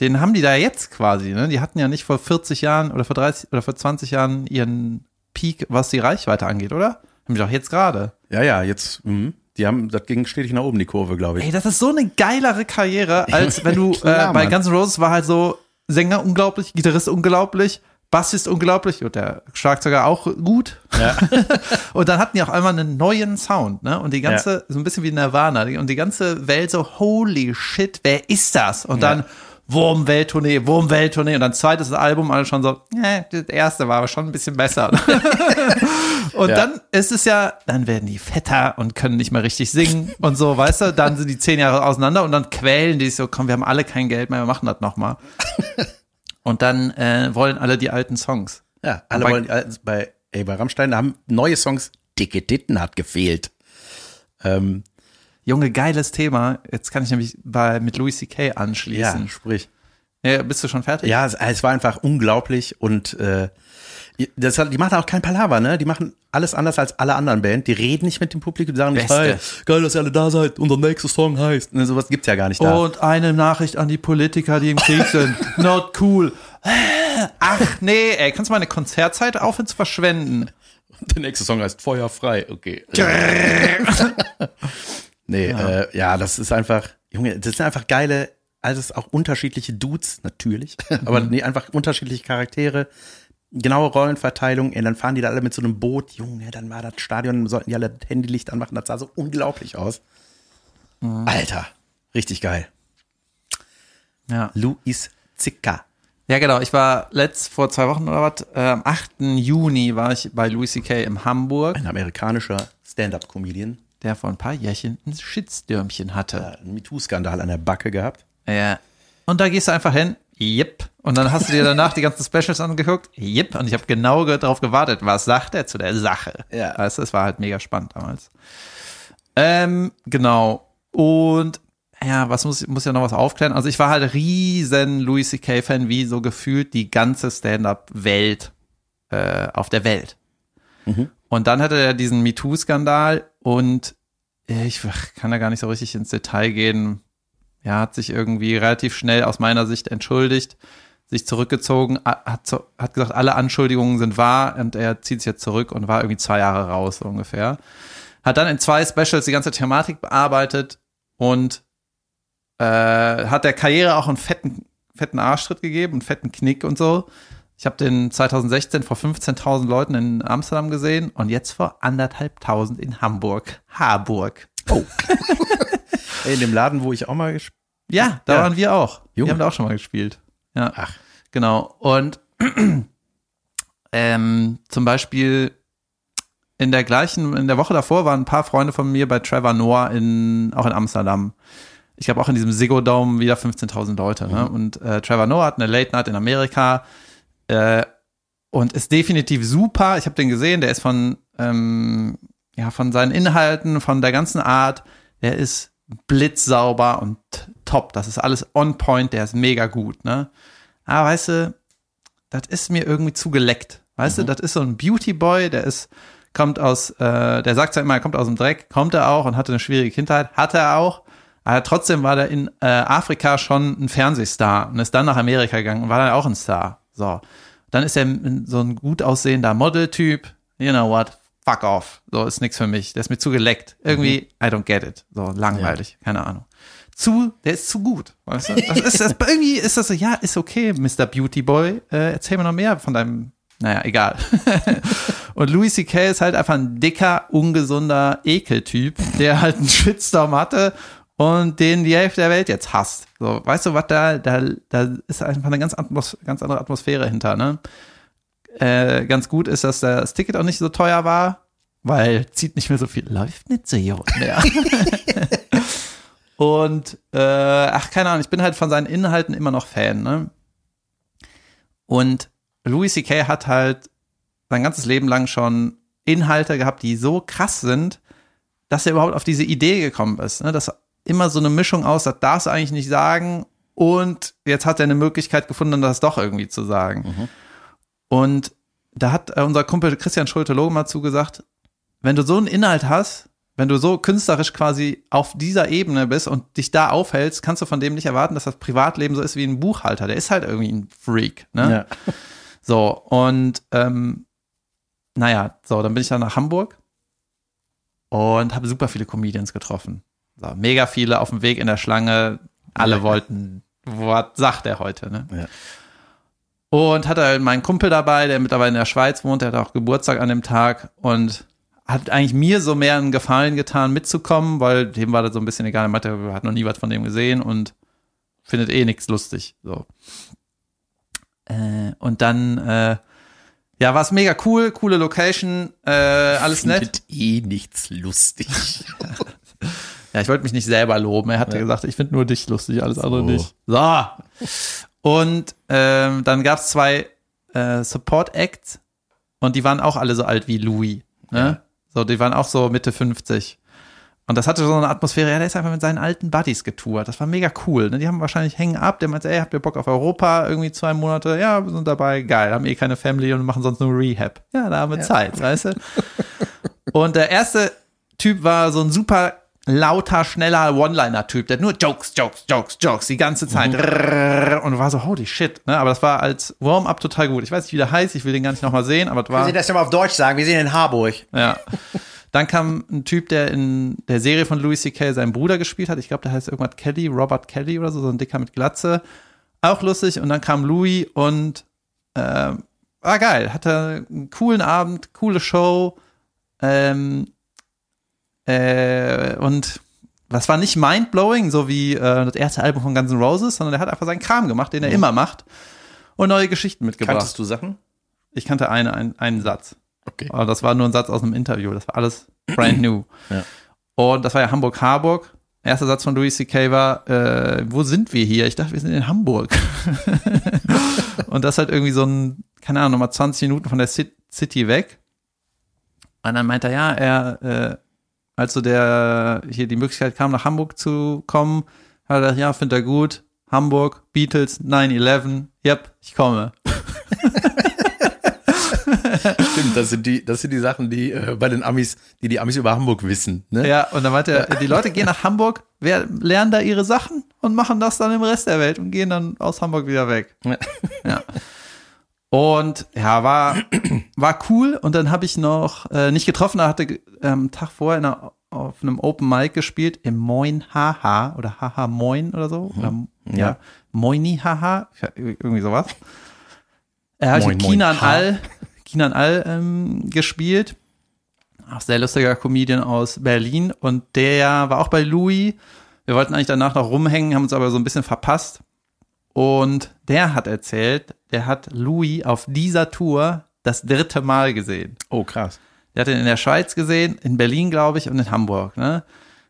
den haben die da jetzt quasi, ne? Die hatten ja nicht vor 40 Jahren oder vor 30 oder vor 20 Jahren ihren Peak, was die Reichweite angeht, oder? Haben die doch jetzt gerade. Ja, ja, jetzt, mhm. Die haben, das ging stetig nach oben, die Kurve, glaube ich. Ey, das ist so eine geilere Karriere, als wenn du Klar, äh, bei. Guns N' Roses war halt so Sänger unglaublich, Gitarrist unglaublich, Bassist unglaublich und der Schlagzeuger auch gut. Ja. Und dann hatten die auch einmal einen neuen Sound, ne? Und die ganze, so ein bisschen wie Nirvana, und die ganze Welt so, holy shit, wer ist das? Und dann Wurm-Welttournee, Wurm-Welttournee und dann zweites Album, alle schon so, äh, das erste war aber schon ein bisschen besser. und Ja. dann ist es ja, dann werden die fetter und können nicht mehr richtig singen und so, weißt du, dann sind die zehn Jahre auseinander und dann quälen die sich so, komm, wir haben alle kein Geld mehr, wir machen das nochmal. Und dann äh, wollen alle die alten Songs. Ja, alle bei- wollen, äh, bei, ey, bei Rammstein da haben neue Songs, dicke Titten hat gefehlt. Ähm, Junge, geiles Thema. Jetzt kann ich nämlich bei, mit Louis C.K. ja, anschließen. sprich. Ja. bist du schon fertig? Ja, es, es war einfach unglaublich und äh, das hat, die machen auch kein Palaver, ne? Die machen alles anders als alle anderen Bands. Die reden nicht mit dem Publikum, die sagen nicht, hey, geil, dass ihr alle da seid, unser nächster Song heißt. Ne, sowas gibt's ja gar nicht da. Und eine Nachricht an die Politiker, die im Krieg sind. Not cool. Ach nee, ey, kannst du meine Konzertzeit aufhören zu verschwenden? Der nächste Song heißt Feuerfrei, okay. nee, ja. Äh, ja, das ist einfach, Junge, das sind einfach geile, alles auch unterschiedliche Dudes, natürlich, aber nee, einfach unterschiedliche Charaktere, genaue Rollenverteilung, ey, dann fahren die da alle mit so einem Boot, Junge, dann war das Stadion, sollten die alle das Handylicht anmachen, das sah so unglaublich aus. Alter, richtig geil. Ja. Luis Zicker. Ja, genau. Ich war letzt vor zwei Wochen oder was, äh, am 8. Juni war ich bei Louis C.K. in Hamburg, Ein amerikanischer Stand-Up-Comedian. Der vor ein paar Jährchen ein Shitstürmchen hatte. Einen MeToo-Skandal an der Backe gehabt. Ja. Und da gehst du einfach hin, yep. Und dann hast du dir danach die ganzen Specials angeguckt, yep. Und ich habe genau ge- darauf gewartet, was sagt er zu der Sache. Ja. Weißt du, es war halt mega spannend damals. Ähm, genau. Und ja, was muss, muss ja noch was aufklären? Also ich war halt riesen Louis C.K.-Fan, wie so gefühlt die ganze Stand-Up-Welt äh, auf der Welt. Und dann hatte er diesen MeToo-Skandal und ich kann da gar nicht so richtig ins Detail gehen. Er hat sich irgendwie relativ schnell aus meiner Sicht entschuldigt, sich zurückgezogen, hat, hat gesagt, alle Anschuldigungen sind wahr und er zieht sich jetzt zurück und war irgendwie zwei Jahre raus so ungefähr. Hat dann in zwei Specials die ganze Thematik bearbeitet und äh, hat der Karriere auch einen fetten, fetten Arschtritt gegeben, einen fetten Knick und so. Ich habe den 2016 vor 15.000 Leuten in Amsterdam gesehen und jetzt vor anderthalbtausend in Hamburg, Harburg. Oh. Ey, in dem Laden, wo ich auch mal gespielt Ja, da Ja. waren wir auch. Junge. Wir haben da auch schon mal gespielt. Ja. Ach. Genau. Und ähm, zum Beispiel in der gleichen, in der Woche davor waren ein paar Freunde von mir bei Trevor Noah in, auch in Amsterdam. Ich glaube auch in diesem Dome wieder 15.000 Leute. Ne? Und äh, Trevor Noah hat eine Late Night in Amerika äh, und ist definitiv super. Ich habe den gesehen, der ist von, ähm, ja, von seinen Inhalten, von der ganzen Art, der ist blitzsauber und top. Das ist alles on point, der ist mega gut. Ne? Aber weißt du, das ist mir irgendwie zu geleckt. Weißt du, das ist so ein Beauty Boy, der ist, kommt aus, äh, der sagt ja immer, er kommt aus dem Dreck, kommt er auch und hatte eine schwierige Kindheit, hatte er auch. Aber trotzdem war der in äh, Afrika schon ein Fernsehstar und ist dann nach Amerika gegangen und war dann auch ein Star. So. Dann ist er so ein gut aussehender Modeltyp. You know what? Fuck off. So ist nichts für mich. Der ist mir zu geleckt. Irgendwie, I don't get it. So langweilig. Keine Ahnung. Zu, der ist zu gut. Weißt du? Das ist, das, irgendwie ist das so, ja, ist okay, Mr. Beauty Boy. Äh, erzähl mir noch mehr von deinem, naja, egal. Und Louis C.K. ist halt einfach ein dicker, ungesunder Ekeltyp, der halt einen Shitstorm hatte und den die Hälfte der Welt jetzt hasst. So, weißt du, was da, da, da ist einfach eine ganz, Atmos ganz andere Atmosphäre hinter, ne? Äh, ganz gut ist, dass das Ticket auch nicht so teuer war, weil zieht nicht mehr so viel, läuft nicht so gut mehr. und, äh, ach, keine Ahnung, ich bin halt von seinen Inhalten immer noch Fan, ne? Und Louis C.K. hat halt sein ganzes Leben lang schon Inhalte gehabt, die so krass sind, dass er überhaupt auf diese Idee gekommen ist. Ne? Das immer so eine Mischung aus, das darfst du eigentlich nicht sagen und jetzt hat er eine Möglichkeit gefunden, das doch irgendwie zu sagen. Mhm. Und da hat äh, unser Kumpel Christian Schulte-Loge mal zugesagt, wenn du so einen Inhalt hast, wenn du so künstlerisch quasi auf dieser Ebene bist und dich da aufhältst, kannst du von dem nicht erwarten, dass das Privatleben so ist wie ein Buchhalter. Der ist halt irgendwie ein Freak. Ne? Ja. So, und ähm, naja, so, dann bin ich dann nach Hamburg und habe super viele Comedians getroffen. So, mega viele auf dem Weg in der Schlange. Alle ja. wollten, was sagt er heute, ne? Ja. Und hatte halt meinen Kumpel dabei, der mittlerweile in der Schweiz wohnt, der hat auch Geburtstag an dem Tag und hat eigentlich mir so mehr einen Gefallen getan, mitzukommen, weil dem war das so ein bisschen egal. Er meinte, er hat noch nie was von dem gesehen und findet eh nichts lustig. So. Äh, und dann, äh, ja, war es mega cool, coole Location, äh, alles findet nett. Findet eh nichts lustig. Ja, ich wollte mich nicht selber loben. Er hatte ja. gesagt, ich finde nur dich lustig, alles so. andere nicht. So. Und ähm, dann gab es zwei äh, Support-Acts und die waren auch alle so alt wie Louis. Ne? Ja. So, die waren auch so Mitte 50. Und das hatte so eine Atmosphäre, ja, der ist einfach mit seinen alten Buddies getourt. Das war mega cool. Ne? Die haben wahrscheinlich hängen ab, der meinte, ey, habt ihr Bock auf Europa? Irgendwie zwei Monate, ja, wir sind dabei, geil, haben eh keine Family und machen sonst nur Rehab. Ja, da haben wir ja. Zeit, weißt du? Und der erste Typ war so ein super lauter, schneller One-Liner-Typ, der nur Jokes, Jokes, Jokes, Jokes die ganze Zeit. Mhm. Und war so, holy shit. Ne? Aber das war als Warm-up total gut. Ich weiß nicht, wie der heißt, ich will den gar nicht nochmal sehen, aber es war. Wir sehen das ja mal auf Deutsch sagen, wir sehen in Harburg. Ja. Dann kam ein Typ, der in der Serie von Louis C.K. seinen Bruder gespielt hat. Ich glaube, der heißt irgendwas Kelly, Robert Kelly oder so, so ein Dicker mit Glatze. Auch lustig. Und dann kam Louis und äh, war geil. Hatte einen coolen Abend, coole Show. Ähm, äh, und das war nicht mindblowing, so wie äh, das erste Album von Guns N' Roses, sondern er hat einfach seinen Kram gemacht, den er mhm. immer macht und neue Geschichten mitgebracht. Kanntest du Sachen? Ich kannte eine, ein, einen Satz. Okay. Aber das war nur ein Satz aus einem Interview. Das war alles brand new. ja. Und das war ja Hamburg-Harburg. Erster Satz von Louis C.K. war, äh, wo sind wir hier? Ich dachte, wir sind in Hamburg. und das halt irgendwie so ein, keine Ahnung, nochmal 20 Minuten von der City weg. Und dann meint er, ja, er äh, als so der hier die Möglichkeit kam, nach Hamburg zu kommen, hat er gesagt, ja, findet er gut. Hamburg, Beatles, 9-11, yep, ich komme. Stimmt, das sind die, das sind die Sachen, die äh, bei den Amis, die die Amis über Hamburg wissen. Ne? Ja, und dann meinte er, die Leute gehen nach Hamburg, wer, lernen da ihre Sachen und machen das dann im Rest der Welt und gehen dann aus Hamburg wieder weg. Ja. Und ja, war, war cool. Und dann habe ich noch äh, nicht getroffen, da hatte ähm, Tag vorher in einer, auf einem Open Mic gespielt im Moin Haha oder Haha Moin oder so. Mhm. Oder, ja. ja. Moini Haha, irgendwie sowas. Er hat Kinan All, Kinan All ähm, gespielt. Auch sehr lustiger Comedian aus Berlin. Und der war auch bei Louis. Wir wollten eigentlich danach noch rumhängen, haben uns aber so ein bisschen verpasst. Und der hat erzählt, der hat Louis auf dieser Tour das dritte Mal gesehen. Oh, krass. Der hat ihn in der Schweiz gesehen, in Berlin, glaube ich, und in Hamburg, ne?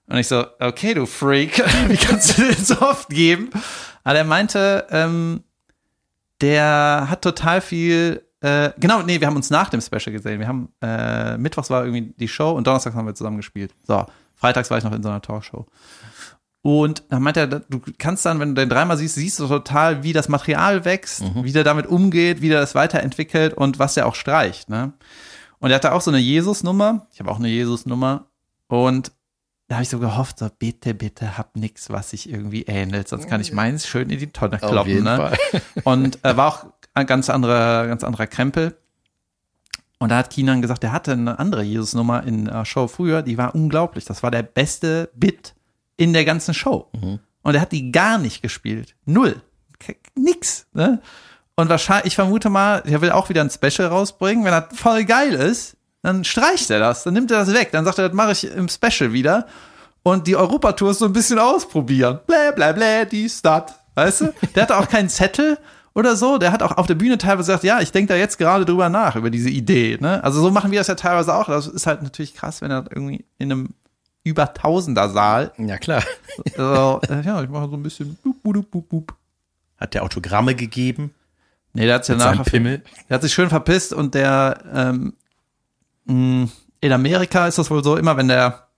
Und ich so, okay, du Freak, wie kannst du den so oft geben? Aber er meinte, ähm, der hat total viel, äh, genau, nee, wir haben uns nach dem Special gesehen. Wir haben, äh, Mittwochs war irgendwie die Show und Donnerstags haben wir zusammen gespielt. So, freitags war ich noch in so einer Talkshow. Und dann meinte er, du kannst dann, wenn du den dreimal siehst, siehst du total, wie das Material wächst, wie der damit umgeht, wie der das weiterentwickelt und was er auch streicht. Ne? Und er hatte auch so eine Jesus-Nummer. Ich habe auch eine Jesus-Nummer. Und da habe ich so gehofft, so bitte, bitte hab nix, was sich irgendwie ähnelt, sonst kann ich meins schön in die Tonne kloppen. jeden ne? Fall. Und äh, war auch ein ganz anderer, ganz anderer Krempel. Und da hat Kinan gesagt, der hatte eine andere Jesus-Nummer in der Show früher, die war unglaublich. Das war der beste Bit in der ganzen Show. Und er hat die gar nicht gespielt. Null. Nix. Ne? Und wahrscheinlich, ich vermute mal, er will auch wieder ein Special rausbringen. Wenn er voll geil ist, dann streicht er das, dann nimmt er das weg. Dann sagt er, das mache ich im Special wieder. Und die Europatour ist so ein bisschen ausprobieren. Blä, blä, blä, dies, dat. Weißt du? Der hatte auch keinen Zettel oder so. Der hat auch auf der Bühne teilweise gesagt, ja, ich denke da jetzt gerade drüber nach, über diese Idee. Ne? Also so machen wir das ja teilweise auch. Das ist halt natürlich krass, wenn er irgendwie in einem über Tausender Saal, Ja, klar. so, äh, ja, ich mache so ein bisschen bup, bup, bup, bup. Hat der Autogramme gegeben? Nee, der hat's ja nachher Pimmel? Der hat sich schön verpisst und der ähm, mh, in Amerika ist das wohl so, immer wenn der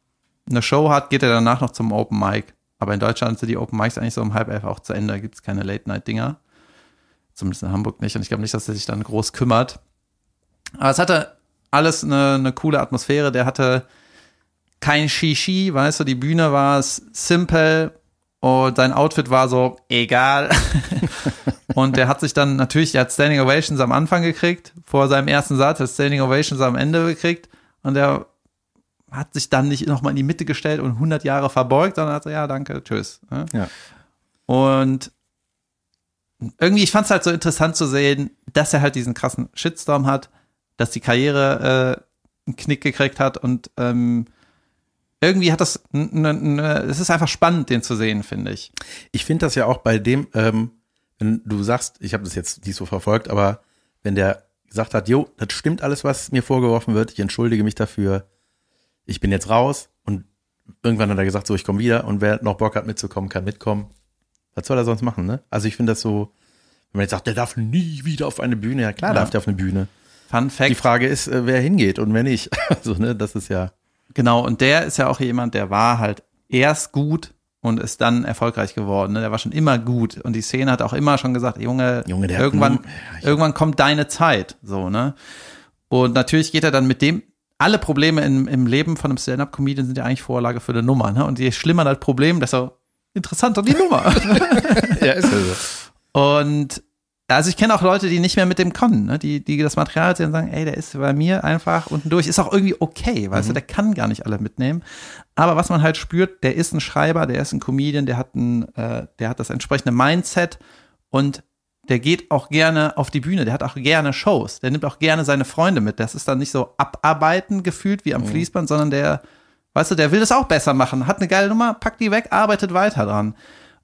eine Show hat, geht er danach noch zum Open Mic. Aber in Deutschland sind die Open Mics eigentlich so um halb elf auch zu Ende, gibt's keine Late-Night-Dinger. Zumindest in Hamburg nicht. Und ich glaube nicht, dass er sich dann groß kümmert. Aber es hatte alles eine, eine coole Atmosphäre. Der hatte kein Shishi, weißt du, die Bühne war s- simple und sein Outfit war so egal. und der hat sich dann natürlich, der hat Standing Ovations am Anfang gekriegt, vor seinem ersten Satz, hat Standing Ovations am Ende gekriegt und der hat sich dann nicht nochmal in die Mitte gestellt und 100 Jahre verbeugt, sondern hat so, ja, danke, tschüss. ne? Ja. Und irgendwie, ich fand es halt so interessant zu sehen, dass er halt diesen krassen Shitstorm hat, dass die Karriere äh, einen Knick gekriegt hat und ähm, irgendwie hat das, n- n- n- es ist einfach spannend, den zu sehen, finde ich. Ich finde das ja auch bei dem, ähm, wenn du sagst, ich habe das jetzt nicht so verfolgt, aber wenn der gesagt hat, jo, das stimmt alles, was mir vorgeworfen wird, ich entschuldige mich dafür, ich bin jetzt raus und irgendwann hat er gesagt, so, ich komme wieder und wer noch Bock hat mitzukommen, kann mitkommen. Was soll er sonst machen, ne? Also ich finde das so, wenn man jetzt sagt, der darf nie wieder auf eine Bühne, ja klar Ja. darf der auf eine Bühne. Fun Fact. Die Frage ist, äh, wer hingeht und wer nicht. Also, ne, das ist ja, Genau, und der ist ja auch jemand, der war halt erst gut und ist dann erfolgreich geworden. Ne? Der war schon immer gut. Und die Szene hat auch immer schon gesagt, Junge, Junge, irgendwann, nur- irgendwann kommt deine Zeit. So, ne? Und natürlich geht er dann mit dem, alle Probleme im, im Leben von einem Stand-Up-Comedian sind ja eigentlich Vorlage für eine Nummer. Ne? Und je schlimmer das Problem, desto interessanter die Nummer. ja, ist ja so. Und also ich kenne auch Leute, die nicht mehr mit dem können, ne? die, die das Material sehen und sagen, ey, der ist bei mir einfach unten durch. Ist auch irgendwie okay, weißt du, der kann gar nicht alle mitnehmen. Aber was man halt spürt, der ist ein Schreiber, der ist ein Comedian, der hat ein, äh, der hat das entsprechende Mindset und der geht auch gerne auf die Bühne, der hat auch gerne Shows, der nimmt auch gerne seine Freunde mit. Das ist dann nicht so abarbeiten gefühlt wie am Fließband, sondern der, weißt du, der will das auch besser machen, hat eine geile Nummer, packt die weg, arbeitet weiter dran.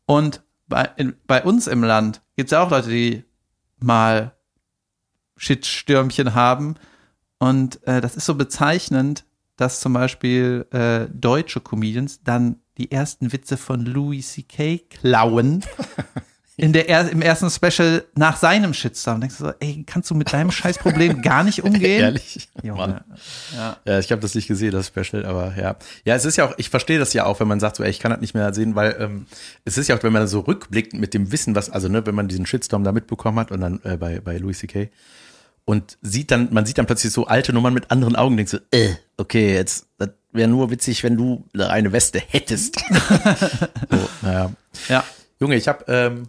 Und bei, in, bei uns im Land gibt es ja auch Leute, die mal Shitstürmchen haben. Und äh, das ist so bezeichnend, dass zum Beispiel äh, deutsche Comedians dann die ersten Witze von Louis C.K. klauen. In der er Im ersten Special nach seinem Shitstorm. Denkst du so, ey, kannst du mit deinem Scheißproblem gar nicht umgehen? Ehrlich. Mann. Ja. Ja, ich habe das nicht gesehen, das Special, aber ja. Ja, es ist ja auch, ich verstehe das ja auch, wenn man sagt, so, ey, ich kann das nicht mehr sehen, weil ähm, es ist ja auch, wenn man so rückblickt mit dem Wissen, was, also ne, wenn man diesen Shitstorm da mitbekommen hat und dann äh, bei, bei Louis C.K. und sieht dann, man sieht dann plötzlich so alte Nummern mit anderen Augen, denkst so, äh, okay, jetzt, das wäre nur witzig, wenn du eine Weste hättest. so, naja. ja. Junge, ich habe, ähm,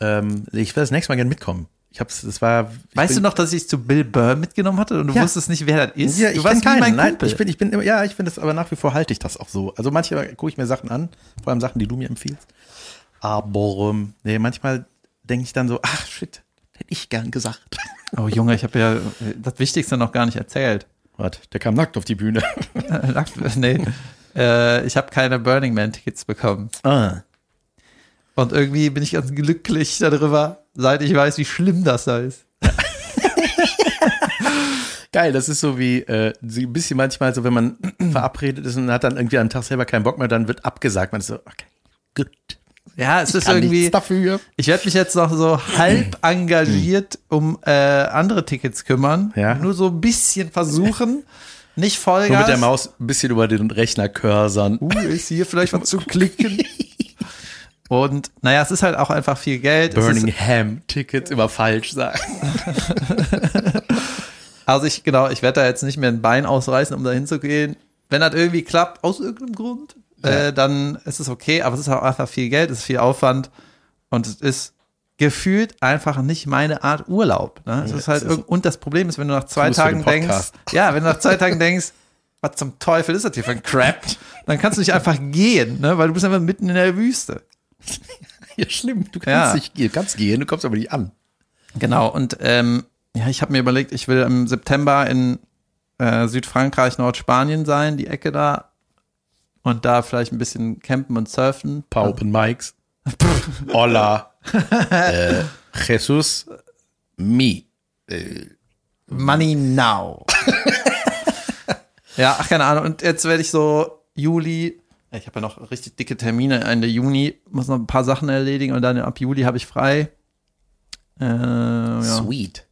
ähm, ich will das nächste Mal gerne mitkommen. Ich hab's, das war. Weißt du noch, dass ich zu Bill Burr mitgenommen hatte und du Ja. wusstest nicht, wer das ist? Ja, ich du warst keinen. mein Nein, ich bin, ich bin, immer- ja, ich finde das, aber nach wie vor halte ich das auch so. Also manchmal gucke ich mir Sachen an, vor allem Sachen, die du mir empfiehlst. Aber ähm, nee, manchmal denke ich dann so, ach shit, hätte ich gern gesagt. Oh Junge, ich habe ja äh, das Wichtigste noch gar nicht erzählt. Warte, der kam nackt auf die Bühne. nee, äh, ich habe keine Burning Man Tickets bekommen. ah. Und irgendwie bin ich ganz glücklich darüber, seit ich weiß, wie schlimm das da ist. Geil, das ist so wie äh, so ein bisschen manchmal so, wenn man verabredet ist und hat dann irgendwie am Tag selber keinen Bock mehr, dann wird abgesagt. Man ist so, okay, gut. Ja, es ist Kann irgendwie. dafür. Ich werde mich jetzt noch so halb engagiert um äh, andere Tickets kümmern. Ja. Nur so ein bisschen versuchen. Nicht Vollgas. Nur mit der Maus ein bisschen über den Rechner cursern. Uh, ist hier vielleicht was zu klicken. Und naja, es ist halt auch einfach viel Geld. Es ist, Birmingham-Tickets immer falsch sagen. also ich, genau, ich werde da jetzt nicht mehr ein Bein ausreißen, um da hinzugehen. Wenn das irgendwie klappt, aus irgendeinem Grund, äh, dann ist es okay, aber es ist auch einfach viel Geld, es ist viel Aufwand und es ist gefühlt einfach nicht meine Art Urlaub. Ne? Es ist halt ist- und das Problem ist, wenn du nach zwei Tagen den denkst, ja, wenn du nach zwei Tagen denkst, was zum Teufel ist das hier für ein Crap, dann kannst du nicht einfach gehen, ne? weil du bist einfach mitten in der Wüste. Ja, schlimm. Du kannst Ja. nicht gehen, kannst gehen, du kommst aber nicht an. Genau, und ähm, ja, ich habe mir überlegt, ich will im September in äh, Südfrankreich, Nordspanien sein, die Ecke da. Und da vielleicht ein bisschen campen und surfen. Paar Open Mics. Hola. äh, Jesus. Me. Money now. ja, ach, keine Ahnung. Und jetzt werde ich so Juli, ich habe ja noch richtig dicke Termine Ende Juni, muss noch ein paar Sachen erledigen und dann ab Juli habe ich frei. Äh, ja. Sweet.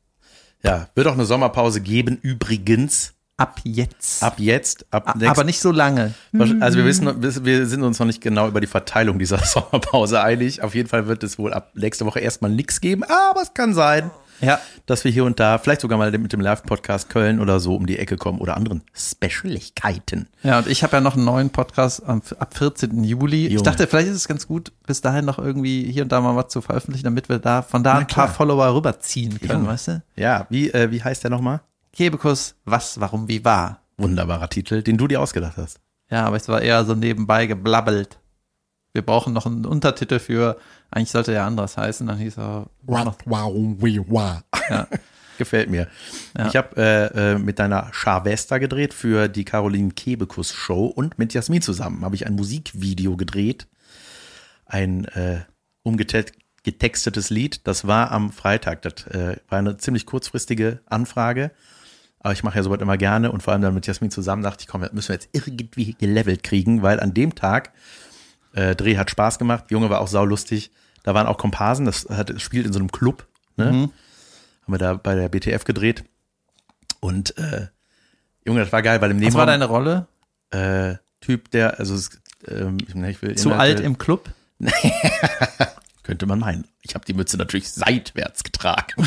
Ja, wird auch eine Sommerpause geben, übrigens. Ab jetzt. Ab jetzt, ab aber nicht so lange. Also wir wissen, wir wir sind uns noch nicht genau über die Verteilung dieser Sommerpause einig. Auf jeden Fall wird es wohl ab nächste Woche erstmal nichts geben, aber es kann sein, Ja. dass wir hier und da vielleicht sogar mal mit dem Live-Podcast Köln oder so um die Ecke kommen oder anderen Specialigkeiten. Ja, und ich habe ja noch einen neuen Podcast am, ab 14. Juli. Ich Junge. dachte, vielleicht ist es ganz gut, bis dahin noch irgendwie hier und da mal was zu veröffentlichen, damit wir da von da ein paar Follower rüberziehen können, Junge. weißt du? Ja, wie, äh, wie heißt der nochmal? Kebekus, was, warum, wie war. Wunderbarer Titel, den du dir ausgedacht hast. Ja, aber es war eher so nebenbei geblabbelt. Wir brauchen noch einen Untertitel für, eigentlich sollte er anders heißen, dann hieß er, wow, ja. Gefällt mir. Ja. Ich habe äh, äh, mit deiner Scharwester gedreht für die Caroline Kebekus Show und mit Jasmin zusammen habe ich ein Musikvideo gedreht. Ein äh, umgetextetes Lied. Das war am Freitag. Das äh, war eine ziemlich kurzfristige Anfrage. Aber ich mache ja sowas immer gerne und vor allem dann mit Jasmin zusammen dachte ich, komm, das müssen wir jetzt irgendwie gelevelt kriegen, weil an dem Tag äh, Dreh hat Spaß gemacht, Junge war auch saulustig. Da waren auch Komparsen, das hat, das spielt in so einem Club, ne? Haben wir da bei der BTF gedreht. Und äh, Junge, das war geil, weil im Was war Nebenraum deine Rolle? äh, Typ, der, also ähm, ich will Zu Inhalte- alt im Club? könnte man meinen. Ich habe die Mütze natürlich seitwärts getragen.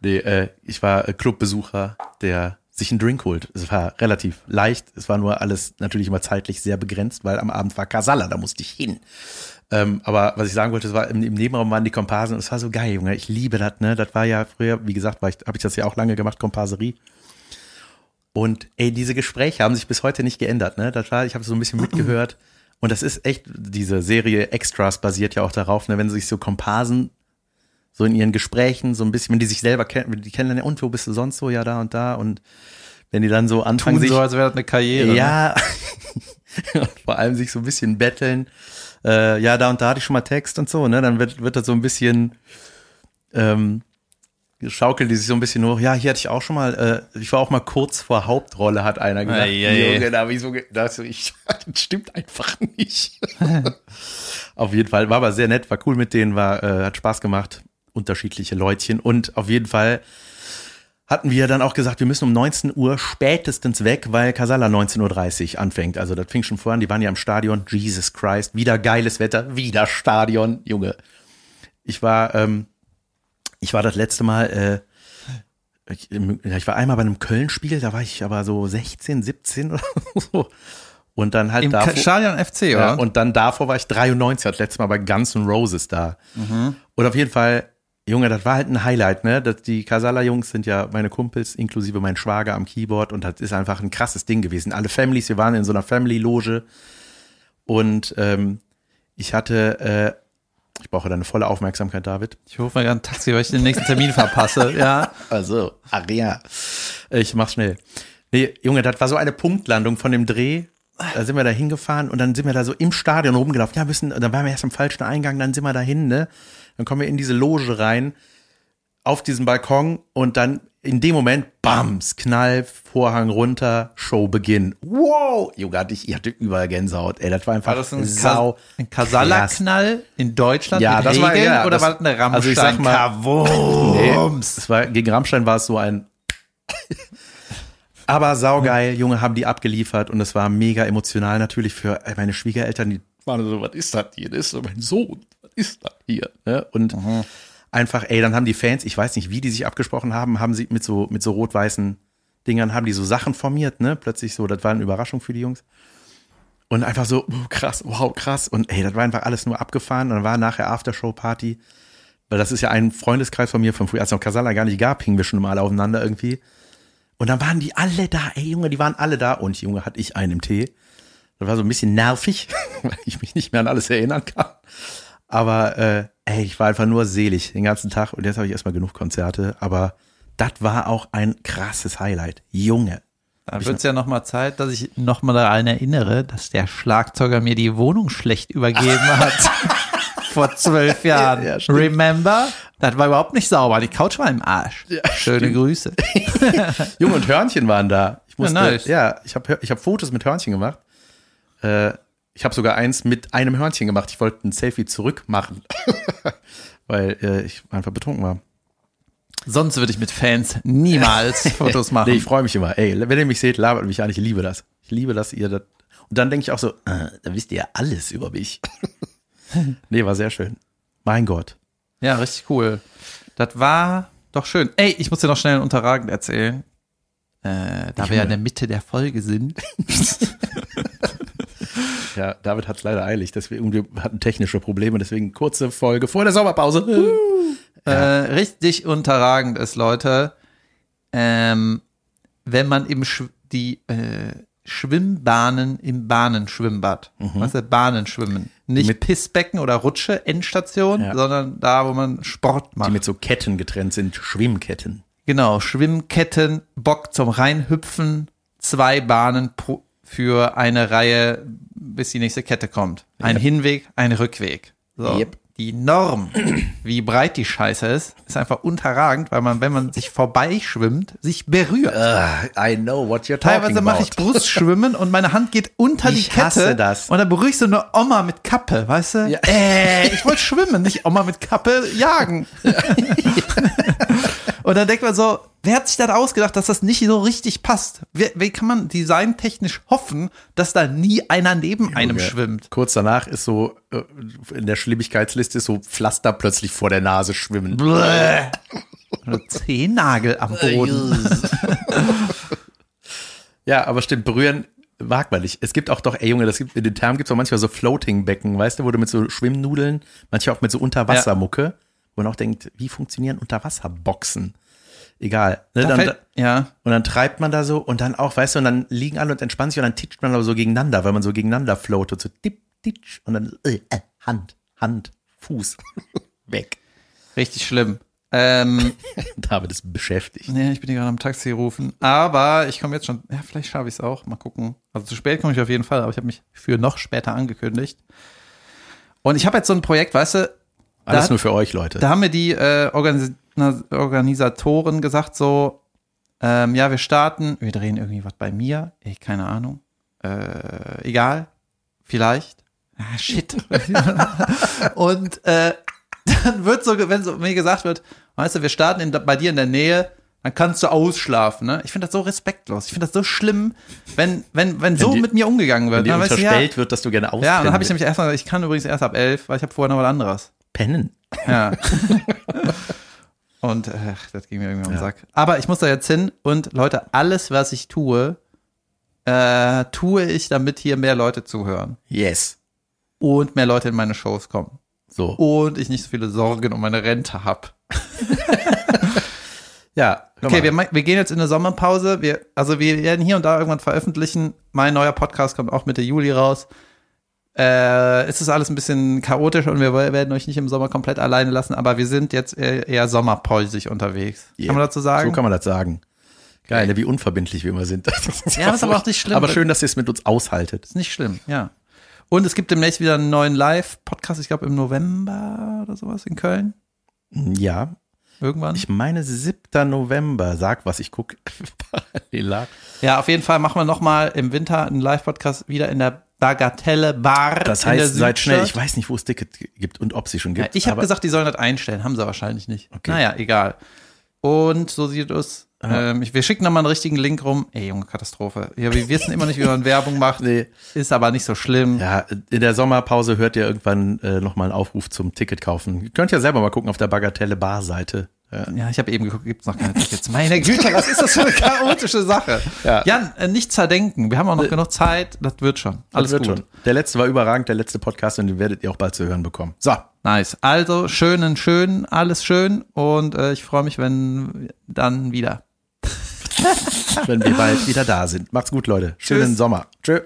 nee, äh, ich war äh, Clubbesucher, der sich einen Drink holt. Es war relativ leicht. Es war nur alles natürlich immer zeitlich sehr begrenzt, weil am Abend war Casala, da musste ich hin. Ähm, aber was ich sagen wollte, es war im, im Nebenraum waren die Komparsen und es war so geil, Junge. Ich liebe das, ne? Das war ja früher, wie gesagt, habe ich das ja auch lange gemacht, Komparserie. Und ey, diese Gespräche haben sich bis heute nicht geändert, ne? Das war, ich habe so ein bisschen mitgehört. Und das ist echt, diese Serie Extras basiert ja auch darauf, ne, wenn sich so Komparsen so in ihren Gesprächen so ein bisschen, wenn die sich selber kennen, wenn die kennen, und wo bist du sonst so, ja, da und da. Und wenn die dann so anfangen, Tun sich so, als wäre das eine Karriere. Ne? ja, vor allem sich so ein bisschen betteln. Äh, ja, da und da hatte ich schon mal Text und so, ne? Dann wird, wird das so ein bisschen, ähm, schaukelt die sich so ein bisschen hoch. Ja, hier hatte ich auch schon mal, äh, ich war auch mal kurz vor Hauptrolle, hat einer gesagt. Ei, ei, ei. Junge, da habe ich so, da so ich, das stimmt einfach nicht. auf jeden Fall, war aber sehr nett, war cool mit denen, war, äh, hat Spaß gemacht, unterschiedliche Leutchen und auf jeden Fall hatten wir dann auch gesagt, wir müssen um 19 Uhr spätestens weg, weil Casala 19.30 Uhr anfängt. Also das fing schon vor an, die waren ja im Stadion. Jesus Christ, wieder geiles Wetter, wieder Stadion, Junge. Ich war, ähm, ich war das letzte Mal, äh, ich, ich war einmal bei einem Köln-Spiel, da war ich aber so 16, 17 oder so. Und dann halt Im davor, Stadion FC, oder? ja, und dann davor war ich 93, das letzte Mal bei Guns N' Roses da. Und auf jeden Fall, Junge, das war halt ein Highlight, ne? Das, die Casala-Jungs sind ja meine Kumpels, inklusive mein Schwager am Keyboard und das ist einfach ein krasses Ding gewesen. Alle Families, wir waren in so einer Family-Loge und ähm, ich hatte, äh, ich brauche deine volle Aufmerksamkeit, David. ich rufe mal gerade ein Taxi, weil ich den nächsten Termin verpasse. Ja. Also, Aria. Ich mach's schnell. Nee, Junge, das war so eine Punktlandung von dem Dreh. Da sind wir da hingefahren und dann sind wir da so im Stadion rumgelaufen. Ja, müssen, dann waren wir erst am falschen Eingang, dann sind wir dahin, ne? Dann kommen wir in diese Loge rein, auf diesen Balkon und dann in dem Moment, bams, Knall, Vorhang runter, Show Beginn. Wow! Junge, hatte ich, ich hatte überall Gänsehaut. Ey, das war einfach War das ein, sau. Ein Kasala-Knall in Deutschland Ja, mit das war- Regeln ja, oder das- war das eine Rammstein? also ich sag mal-. Es war, gegen Rammstein war es so ein. Aber saugeil, Junge, haben die abgeliefert und es war mega emotional natürlich für meine Schwiegereltern. Die waren so, was ist das hier? Das ist so mein Sohn. Ist das hier? Ne? Und einfach, ey, dann haben die Fans, ich weiß nicht, wie die sich abgesprochen haben, haben sie mit so, mit so rot-weißen Dingern, haben die so Sachen formiert, ne? Plötzlich so, das war eine Überraschung für die Jungs. Und einfach so, oh, krass, wow, krass. Und ey, das war einfach alles nur abgefahren. Und dann war nachher Aftershow-Party weil das ist ja ein Freundeskreis von mir von früher, als es noch Casala gar nicht gab, hingen wir schon mal aufeinander irgendwie. Und dann waren die alle da, ey Junge, die waren alle da. Und Junge, hatte ich einen im Tee. Das war so ein bisschen nervig, weil ich mich nicht mehr an alles erinnern kann. Aber äh, ey, ich war einfach nur selig den ganzen Tag. Und jetzt habe ich erstmal genug Konzerte. Aber das war auch ein krasses Highlight. Junge. Da wird es ja noch mal Zeit, dass ich noch mal daran erinnere, dass der Schlagzeuger mir die Wohnung schlecht übergeben hat. Vor zwölf Jahren. Ja, stimmt. Remember? Das war überhaupt nicht sauber. Die Couch war im Arsch. Schöne Grüße. Junge und Hörnchen waren da. Ich musste, nice. ja, ich habe ich hab Fotos mit Hörnchen gemacht. Äh, ich habe sogar eins mit einem Hörnchen gemacht. Ich wollte ein Selfie zurück machen, weil äh, ich einfach betrunken war. Sonst würde ich mit Fans niemals Fotos machen. Nee, ich freue mich immer. Ey, wenn ihr mich seht, labert mich an. Ich liebe das. Ich liebe, dass ihr das. Und dann denke ich auch so, äh, da wisst ihr ja alles über mich. nee, war sehr schön. Mein Gott. Ja, richtig cool. Das war doch schön. Ey, ich muss dir noch schnell unterragend erzählen. Äh, da wir ja in der Mitte der Folge sind. Ja, David hat es leider eilig. Deswegen, wir hatten technische Probleme. Deswegen kurze Folge vor der Sommerpause. Äh, richtig unterragend ist, Leute, ähm, wenn man im Sch die äh, Schwimmbahnen im Bahnenschwimmbad, was ist Bahnenschwimmen? Nicht Mit- Pissbecken oder Rutsche, Endstation, Ja. sondern da, wo man Sport Die macht. mit so Ketten getrennt sind. Schwimmketten. Genau, Schwimmketten, Bock zum Reinhüpfen, zwei Bahnen pro, für eine Reihe, bis die nächste Kette kommt. Ein Yep. Hinweg, ein Rückweg. So. Yep. Die Norm, wie breit die Scheiße ist, ist einfach unterragend, weil man, wenn man sich vorbeischwimmt, sich berührt. I know what you're talking Teilweise mache ich. Brustschwimmen und meine Hand geht unter die Ich Kette. hasse das. Und dann berühre ich so eine Oma mit Kappe, weißt du? Ja. Äh, ich wollte schwimmen, nicht Oma mit Kappe jagen. Und dann denkt man so, wer hat sich das ausgedacht, dass das nicht so richtig passt? Wie, wie kann man designtechnisch hoffen, dass da nie einer neben einem Junge. schwimmt? Kurz danach ist so, äh, in der Schlimmigkeitsliste ist so Pflaster plötzlich vor der Nase schwimmen. Bläh. Zehennagel am Boden. Ja, aber stimmt, berühren mag man nicht. Es gibt auch doch, ey Junge, das gibt, in den Termen gibt es auch manchmal so Floating-Becken, weißt du, wo du mit so Schwimmnudeln, manchmal auch mit so Unterwassermucke, wo man auch denkt, wie funktionieren Unterwasserboxen? Egal. Ne, Da dann, fällt- ja. und dann treibt man da so und dann auch, weißt du, und dann liegen alle und entspannen sich und dann titscht man aber so gegeneinander, weil man so gegeneinander floatet, so tipp, titsch und dann äh, äh, Hand, Hand, Fuß, weg. Richtig schlimm. Ähm, David ist beschäftigt. Nee, ich bin hier gerade am Taxi rufen. Aber ich komme jetzt schon, ja, vielleicht schaffe ich es auch. Mal gucken. Also zu spät komme ich auf jeden Fall, aber ich habe mich für noch später angekündigt. Und ich habe jetzt so ein Projekt, weißt du, Alles da, nur für euch, Leute. da haben mir die äh, Organis Organisatoren gesagt, so, ähm, ja, wir starten, wir drehen irgendwie was bei mir, ey, keine Ahnung. Äh, egal, vielleicht. Ah, shit. Und äh, dann wird so, wenn so mir gesagt wird, weißt du, wir starten in, bei dir in der Nähe, dann kannst du ausschlafen. Ne? Ich finde das so respektlos. Ich finde das so schlimm, wenn, wenn, wenn so dir- mit mir umgegangen wird. Wenn dir Dann weißt du, ja, unterstellt wird, dass du gerne ja, und dann habe ich nämlich erstmal, ich kann übrigens erst ab elf, weil ich habe vorher noch was anderes. Pennen. Ja. und äh, das ging mir irgendwie um den Sack. Aber ich muss da jetzt hin und Leute, alles, was ich tue, äh, tue ich, damit hier mehr Leute zuhören Yes. und mehr Leute in meine Shows kommen So. und ich nicht so viele Sorgen um meine Rente hab. Ja. Okay, wir, wir gehen jetzt in eine Sommerpause. Wir, also wir werden hier und da irgendwann veröffentlichen. Mein neuer Podcast kommt auch Mitte Juli raus. Äh, es ist alles ein bisschen chaotisch und wir werden euch nicht im Sommer komplett alleine lassen, aber wir sind jetzt eher, eher sommerpäusig unterwegs. Yeah. Kann man dazu sagen? So kann man das sagen. Geil, ne, wie unverbindlich wir immer sind. Ja, ist aber auch nicht schlimm. Aber schön, dass ihr es mit uns aushaltet. ist nicht schlimm, ja. Und es gibt demnächst wieder einen neuen Live-Podcast, ich glaube im November oder sowas in Köln. Ja, Irgendwann. ich meine 7. November. Sag was, ich gucke parallel ja, auf jeden Fall machen wir nochmal im Winter einen Live-Podcast wieder in der Bagatelle Bar. Das in der heißt, seid schnell. Ich weiß nicht, wo es Ticket gibt und ob sie schon Ja, gibt. ich habe gesagt, die sollen das einstellen. Haben sie wahrscheinlich nicht. Okay. Naja, egal. Und so sieht es. Ähm, ich, wir schicken nochmal einen richtigen Link rum. Ey, Junge, Katastrophe. Ja, wir wissen immer nicht, wie man Werbung macht. Nee. Ist aber nicht so schlimm. Ja, in der Sommerpause hört ihr irgendwann äh, nochmal einen Aufruf zum Ticket kaufen. Ihr könnt ja selber mal gucken auf der Bagatelle Bar-Seite. Ja. Ja, ich habe eben geguckt, gibt's noch keine Tickets. Meine Güte, was ist das für eine chaotische Sache? Ja. Jan, äh, nicht zerdenken. Wir haben auch noch genug Zeit. Das wird schon. Alles Das wird gut. schon. Der letzte war überragend, der letzte Podcast und den werdet ihr auch bald zu hören bekommen. So, Nice. Also, schönen, schön, alles schön. Und äh, ich freue mich, wenn dann wieder. wenn wir bald wieder da sind. Macht's gut, Leute. Schönen Tschüss. Sommer. Tschö.